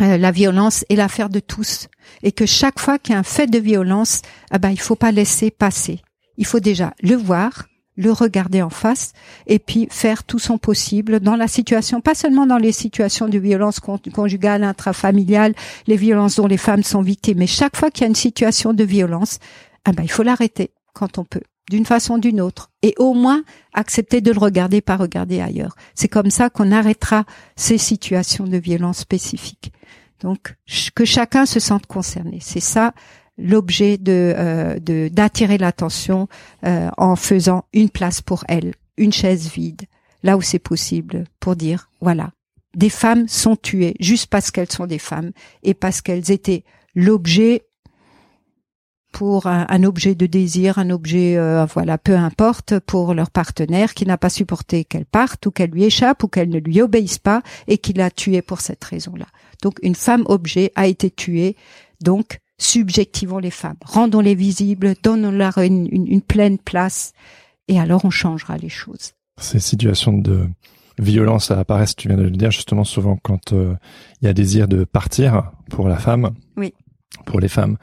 euh, la violence est l'affaire de tous et que chaque fois qu'il y a un fait de violence, eh ben il faut pas laisser passer. Il faut déjà le voir, le regarder en face et puis faire tout son possible dans la situation, pas seulement dans les situations de violence conjugale, intrafamiliale, les violences dont les femmes sont victimes, mais chaque fois qu'il y a une situation de violence, eh ben il faut l'arrêter quand on peut d'une façon ou d'une autre, et au moins accepter de le regarder, pas regarder ailleurs. C'est comme ça qu'on arrêtera ces situations de violence spécifiques. Donc, que chacun se sente concerné. C'est ça l'objet de euh, d'attirer l'attention euh, en faisant une place pour elle, une chaise vide, là où c'est possible, pour dire voilà, des femmes sont tuées juste parce qu'elles sont des femmes et parce qu'elles étaient l'objet pour un, objet de désir, un objet, euh, voilà, peu importe, pour leur partenaire qui n'a pas supporté qu'elle parte ou qu'elle lui échappe ou qu'elle ne lui obéisse pas et qui l'a tuée pour cette raison-là. Donc une femme objet a été tuée, donc subjectivons les femmes, rendons-les visibles, donnons-leur une, pleine place et alors on changera les choses. Ces situations de violence apparaissent, tu viens de le dire, justement souvent quand euh, il y a désir de partir pour la femme, oui. pour les femmes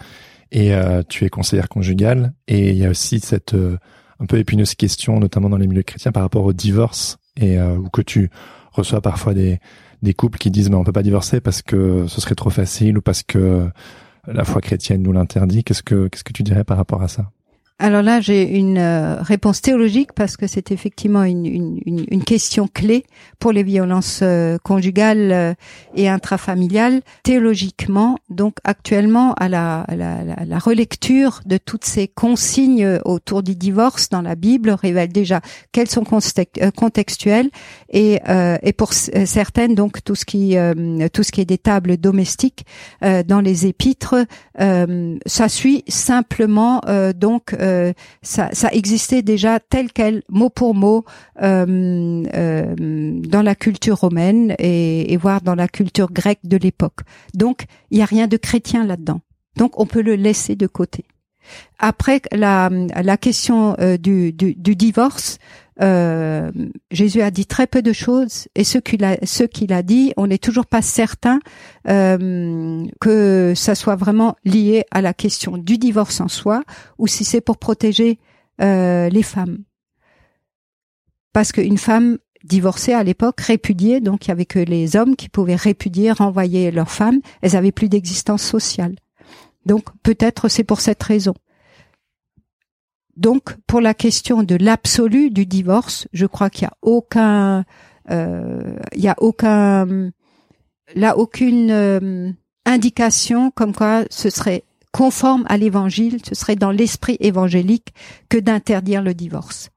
et euh, tu es conseillère conjugale. Et il y a aussi cette euh, un peu épineuse question, notamment dans les milieux chrétiens, par rapport au divorce. Et euh, ou que tu reçois parfois des des couples qui disent mais on peut pas divorcer parce que ce serait trop facile ou parce que la foi chrétienne nous l'interdit. Qu'est-ce que qu'est-ce que tu dirais par rapport à ça? Alors là, j'ai une euh, réponse théologique parce que c'est effectivement une, une, une, question clé pour les violences euh, conjugales euh, et intrafamiliales. Théologiquement, donc actuellement, à la, la, la, relecture de toutes ces consignes autour du divorce dans la Bible révèle déjà qu'elles sont contextuelles et, et pour certaines, donc tout ce qui tout ce qui est des tables domestiques dans les épîtres, ça suit simplement donc euh, ça, existait déjà tel quel, mot pour mot, euh, euh, dans la culture romaine et, voire dans la culture grecque de l'époque. Donc, il n'y a rien de chrétien là-dedans. Donc, on peut le laisser de côté. Après la, la question du, du, divorce, Jésus a dit très peu de choses et ce qu'il a, ce qu'il dit, on n'est toujours pas certain que ça soit vraiment lié à la question du divorce en soi ou si c'est pour protéger euh, les femmes. Parce qu'une femme divorcée à l'époque, répudiée, donc il y avait que les hommes qui pouvaient répudier, renvoyer leurs femmes, elles avaient plus d'existence sociale. Donc peut-être c'est pour cette raison. Donc pour la question de l'absolu du divorce, je crois qu'il y a aucun, euh, il y a aucun, là aucune euh, indication comme quoi ce serait conforme à l'évangile, ce serait dans l'esprit évangélique que d'interdire le divorce.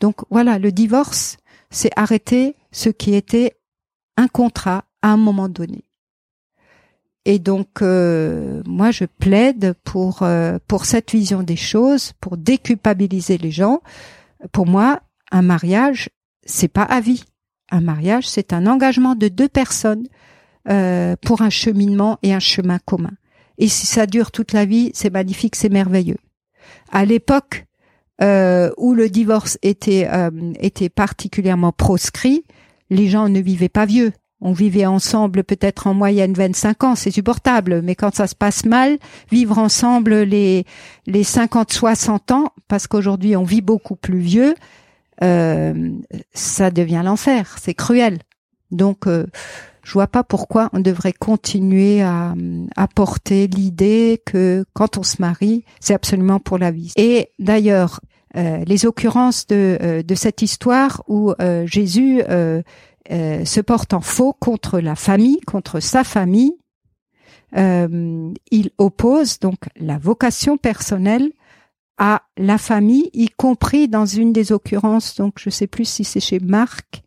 Donc voilà, le divorce, c'est arrêter ce qui était un contrat à un moment donné. Et donc euh, moi je plaide pour euh, pour cette vision des choses, pour déculpabiliser les gens. Pour moi, un mariage, c'est pas à vie. Un mariage, c'est un engagement de deux personnes euh, pour un cheminement et un chemin commun. Et si ça dure toute la vie, c'est magnifique, c'est merveilleux. À l'époque où le divorce était était particulièrement proscrit, les gens ne vivaient pas vieux. On vivait ensemble peut-être en moyenne 25 ans, c'est supportable. Mais quand ça se passe mal, vivre ensemble les les 50, 60 ans, parce qu'aujourd'hui on vit beaucoup plus vieux, euh, ça devient l'enfer. C'est cruel. Donc je vois pas pourquoi on devrait continuer à, à porter l'idée que quand on se marie, c'est absolument pour la vie. Et d'ailleurs, euh, les occurrences de, euh, de cette histoire où euh, se porte en faux contre la famille, contre sa famille, il oppose donc la vocation personnelle à la famille, y compris dans une des occurrences, donc je sais plus si c'est chez Marc,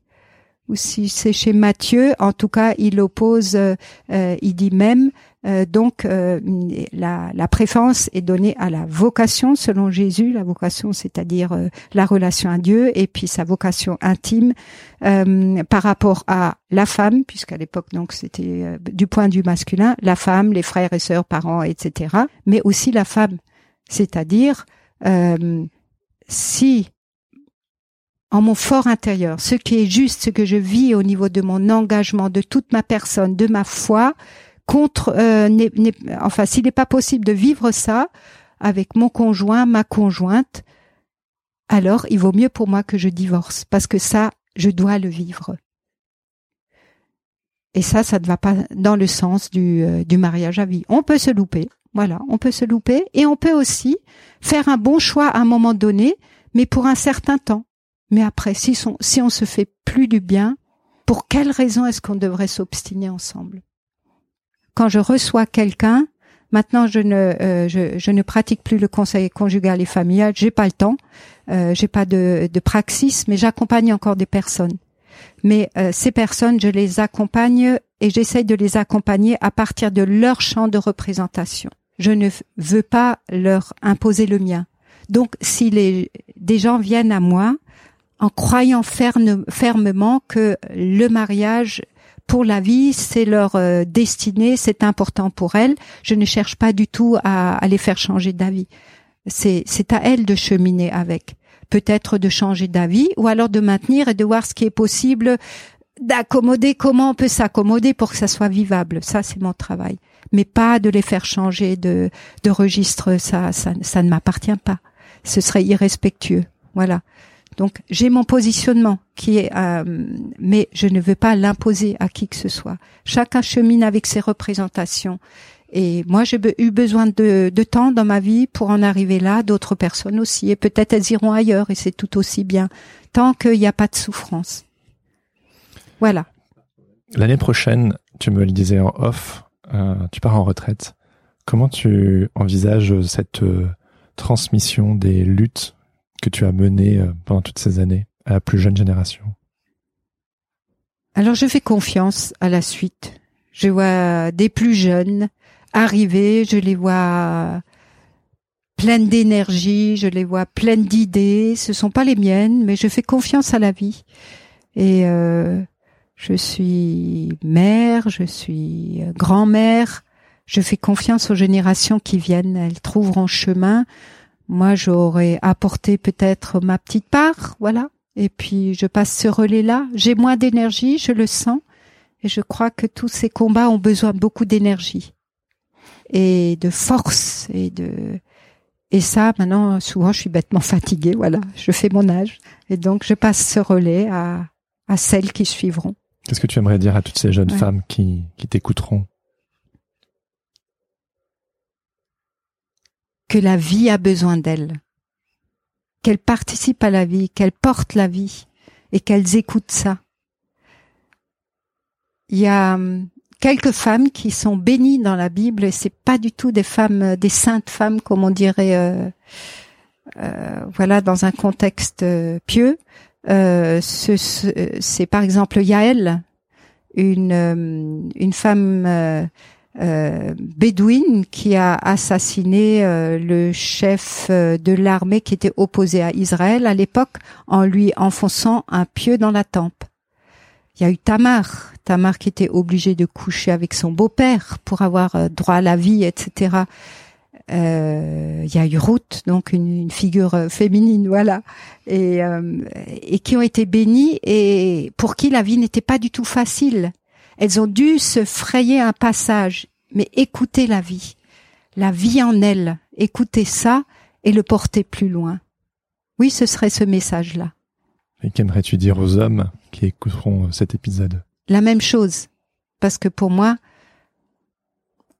ou si c'est chez Matthieu, en tout cas, il oppose, euh, euh, il dit même, euh, donc la, la, préférence est donnée à la vocation selon Jésus, la vocation c'est-à-dire la relation à Dieu et puis sa vocation intime par rapport à la femme, puisqu'à l'époque donc c'était du point vue masculin, la femme, les frères et sœurs, parents, etc. Mais aussi la femme, c'est-à-dire si en mon fort intérieur, ce qui est juste, ce que je vis au niveau de mon engagement, de toute ma personne, de ma foi, contre, enfin, s'il n'est pas possible de vivre ça avec mon conjoint, ma conjointe, alors il vaut mieux pour moi que je divorce parce que ça, je dois le vivre. Et ça, ça ne va pas dans le sens du, euh, du mariage à vie. On peut se louper, voilà, on peut se louper et on peut aussi faire un bon choix à un moment donné, mais pour un certain temps. Mais après, si, on, si on se fait plus du bien, pour quelle raison est-ce qu'on devrait s'obstiner ensemble? Quand je reçois quelqu'un, maintenant je ne euh, je, je, ne pratique plus le conseil conjugal et familial, j'ai pas le temps, euh, j'ai pas de, de praxis, mais j'accompagne encore des personnes. Mais euh, ces personnes, je les accompagne et j'essaye de les accompagner à partir de leur champ de représentation. Je ne veux pas leur imposer le mien. Donc, si les, des gens viennent à moi en croyant fermement que le mariage pour la vie, c'est leur euh, destinée, c'est important pour elles, je ne cherche pas du tout à, à les faire changer d'avis. C'est, c'est à elles de cheminer avec peut-être de changer d'avis ou alors de maintenir et de voir ce qui est possible d'accommoder, comment on peut s'accommoder pour que ça soit vivable. Ça, c'est mon travail. Mais pas de les faire changer de, de registre, ça, ça, ça ne m'appartient pas. Ce serait irrespectueux. Voilà. Donc, j'ai mon positionnement qui est, euh, mais je ne veux pas l'imposer à qui que ce soit. Chacun chemine avec ses représentations et moi, j'ai eu besoin de, temps dans ma vie pour en arriver là, d'autres personnes aussi. Et peut-être elles iront ailleurs et c'est tout aussi bien, tant qu'il n'y a pas de souffrance. Voilà. L'année prochaine, tu me le disais en off, euh, tu pars en retraite. Comment tu envisages cette euh, transmission des luttes que tu as menées euh, pendant toutes ces années à la plus jeune génération Alors je fais confiance à la suite. Je vois des plus jeunes arriver, je les vois pleines d'énergie, je les vois pleines d'idées. Ce sont pas les miennes, mais je fais confiance à la vie. Et euh, je suis mère, je suis grand-mère. Je fais confiance aux générations qui viennent. Elles trouveront chemin. Moi, j'aurais apporté peut-être ma petite part, voilà. Et puis, je passe ce relais-là. J'ai moins d'énergie, je le sens. Et je crois que tous ces combats ont besoin de beaucoup d'énergie et de force et de et ça maintenant souvent je suis bêtement fatiguée voilà je fais mon âge et donc je passe ce relais à à celles qui suivront. Qu'est-ce que tu aimerais dire à toutes ces jeunes femmes qui qui t'écouteront? Que la vie a besoin d'elles, qu'elles participent à la vie, qu'elles portent la vie et qu'elles écoutent ça. Il y a hum, quelques femmes qui sont bénies dans la Bible et c'est pas du tout des femmes, euh, des saintes femmes comme on dirait, euh, euh, voilà, dans un contexte pieux. c'est par exemple Yaël, une une femme bédouine qui a assassiné le chef de l'armée qui était opposé à Israël à l'époque en lui enfonçant un pieu dans la tempe. Il y a eu Tamar, Tamar qui était obligée de coucher avec son beau-père pour avoir euh, droit à la vie, etc. Euh, il y a eu Ruth, donc une, figure euh, féminine, voilà, et, et qui ont été bénies et pour qui la vie n'était pas du tout facile. Elles ont dû se frayer un passage, mais écouter la vie, la vie en elles, écouter ça et le porter plus loin. Oui, ce serait ce message-là. Et qu'aimerais-tu dire aux hommes qui écouteront cet épisode? La même chose. Parce que pour moi,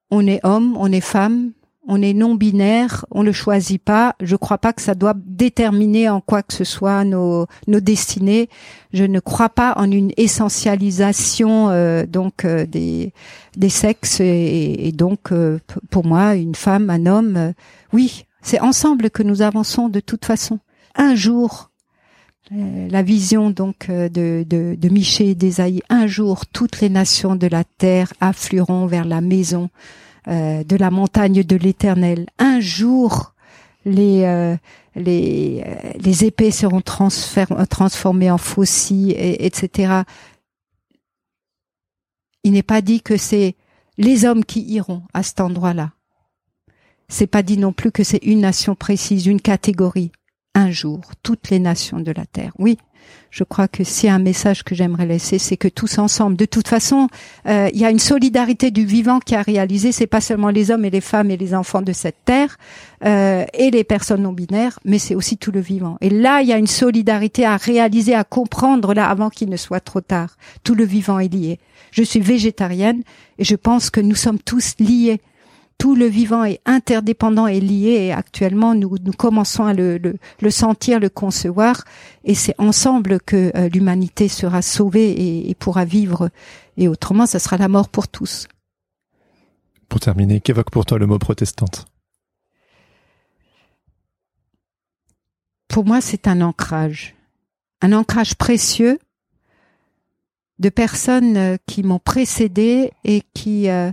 on est homme, on est femme, on est non binaire, on ne choisit pas. Je crois pas que ça doit déterminer en quoi que ce soit nos, nos destinées. Je ne crois pas en une essentialisation euh, donc euh, des, des sexes et, donc euh, pour moi une femme, un homme, oui, c'est ensemble que nous avançons de toute façon. Un jour, la vision donc de, de, de Michée et d'Ésaïe. Un jour, toutes les nations de la terre afflueront vers la maison euh, de la montagne de l'Éternel. Un jour, les les les épées seront transformées en faucilles, et, etc. Il n'est pas dit que c'est les hommes qui iront à cet endroit-là. C'est pas dit non plus que c'est une nation précise, une catégorie. un jour toutes les nations de la terre. Oui, je crois que c'est un message que j'aimerais laisser, c'est que tous ensemble, de toute façon, euh, il y a une solidarité du vivant qui a réalisé, c'est pas seulement les hommes et les femmes et les enfants de cette terre euh, et les personnes non binaires, mais c'est aussi tout le vivant. Et là, il y a une solidarité à réaliser, à comprendre là avant qu'il ne soit trop tard. Tout le vivant est lié. Je suis végétarienne et je pense que nous sommes tous liés tout le vivant est interdépendant et lié et actuellement nous, nous commençons à le, le, sentir, le concevoir et c'est ensemble que euh, l'humanité sera sauvée et, pourra vivre et autrement ça sera la mort pour tous. Pour terminer, qu'évoque pour toi le mot protestante? Pour moi c'est un ancrage, un ancrage précieux de personnes euh, qui m'ont précédé et qui euh,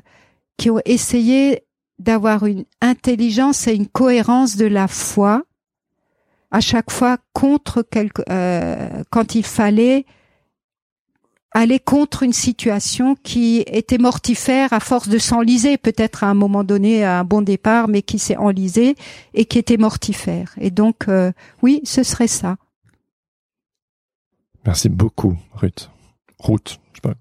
qui ont essayé d'avoir une intelligence et une cohérence de la foi à chaque fois contre quelque euh, quand il fallait aller contre une situation qui était mortifère à force de s'enliser peut-être à un moment donné à un bon départ mais qui s'est enlisée et qui était mortifère. Et donc euh, oui ce serait ça. Merci beaucoup Ruth. Ruth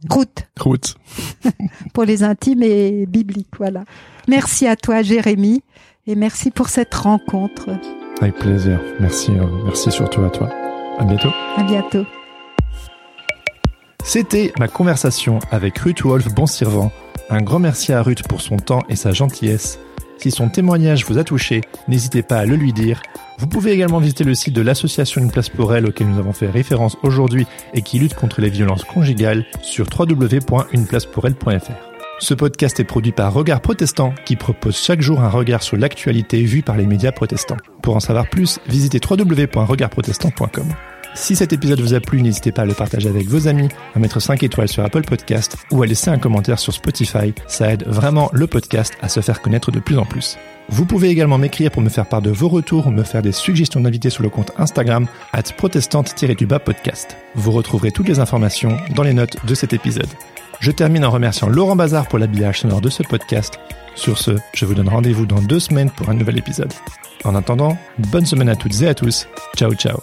Route. Route. pour les intimes et bibliques, voilà. Merci à toi, Jérémy, et merci pour cette rencontre. Avec plaisir. Merci, euh, merci surtout à toi. À bientôt. À bientôt. C'était ma conversation avec Ruth Wolf Bonservant. Un grand merci à Ruth pour son temps et sa gentillesse. Si son témoignage vous a touché, n'hésitez pas à le lui dire. Vous pouvez également visiter le site de l'association Une place pour elle auquel nous avons fait référence aujourd'hui et qui lutte contre les violences conjugales sur www.uneplacepourelle.fr. Ce podcast est produit par Regard Protestant qui propose chaque jour un regard sur l'actualité vue par les médias protestants. Pour en savoir plus, visitez www.regardprotestant.com. Si cet épisode vous a plu, n'hésitez pas à le partager avec vos amis, à mettre 5 étoiles sur Apple Podcast ou à laisser un commentaire sur Spotify. Ça aide vraiment le podcast à se faire connaître de plus en plus. Vous pouvez également m'écrire pour me faire part de vos retours ou me faire des suggestions d'invités sur le compte Instagram at protestante-du-bas podcast. Vous retrouverez toutes les informations dans les notes de cet épisode. Je termine en remerciant Laurent Bazar pour l'habillage sonore de ce podcast. Sur ce, je vous donne rendez-vous dans deux semaines pour un nouvel épisode. En attendant, bonne semaine à toutes et à tous. Ciao ciao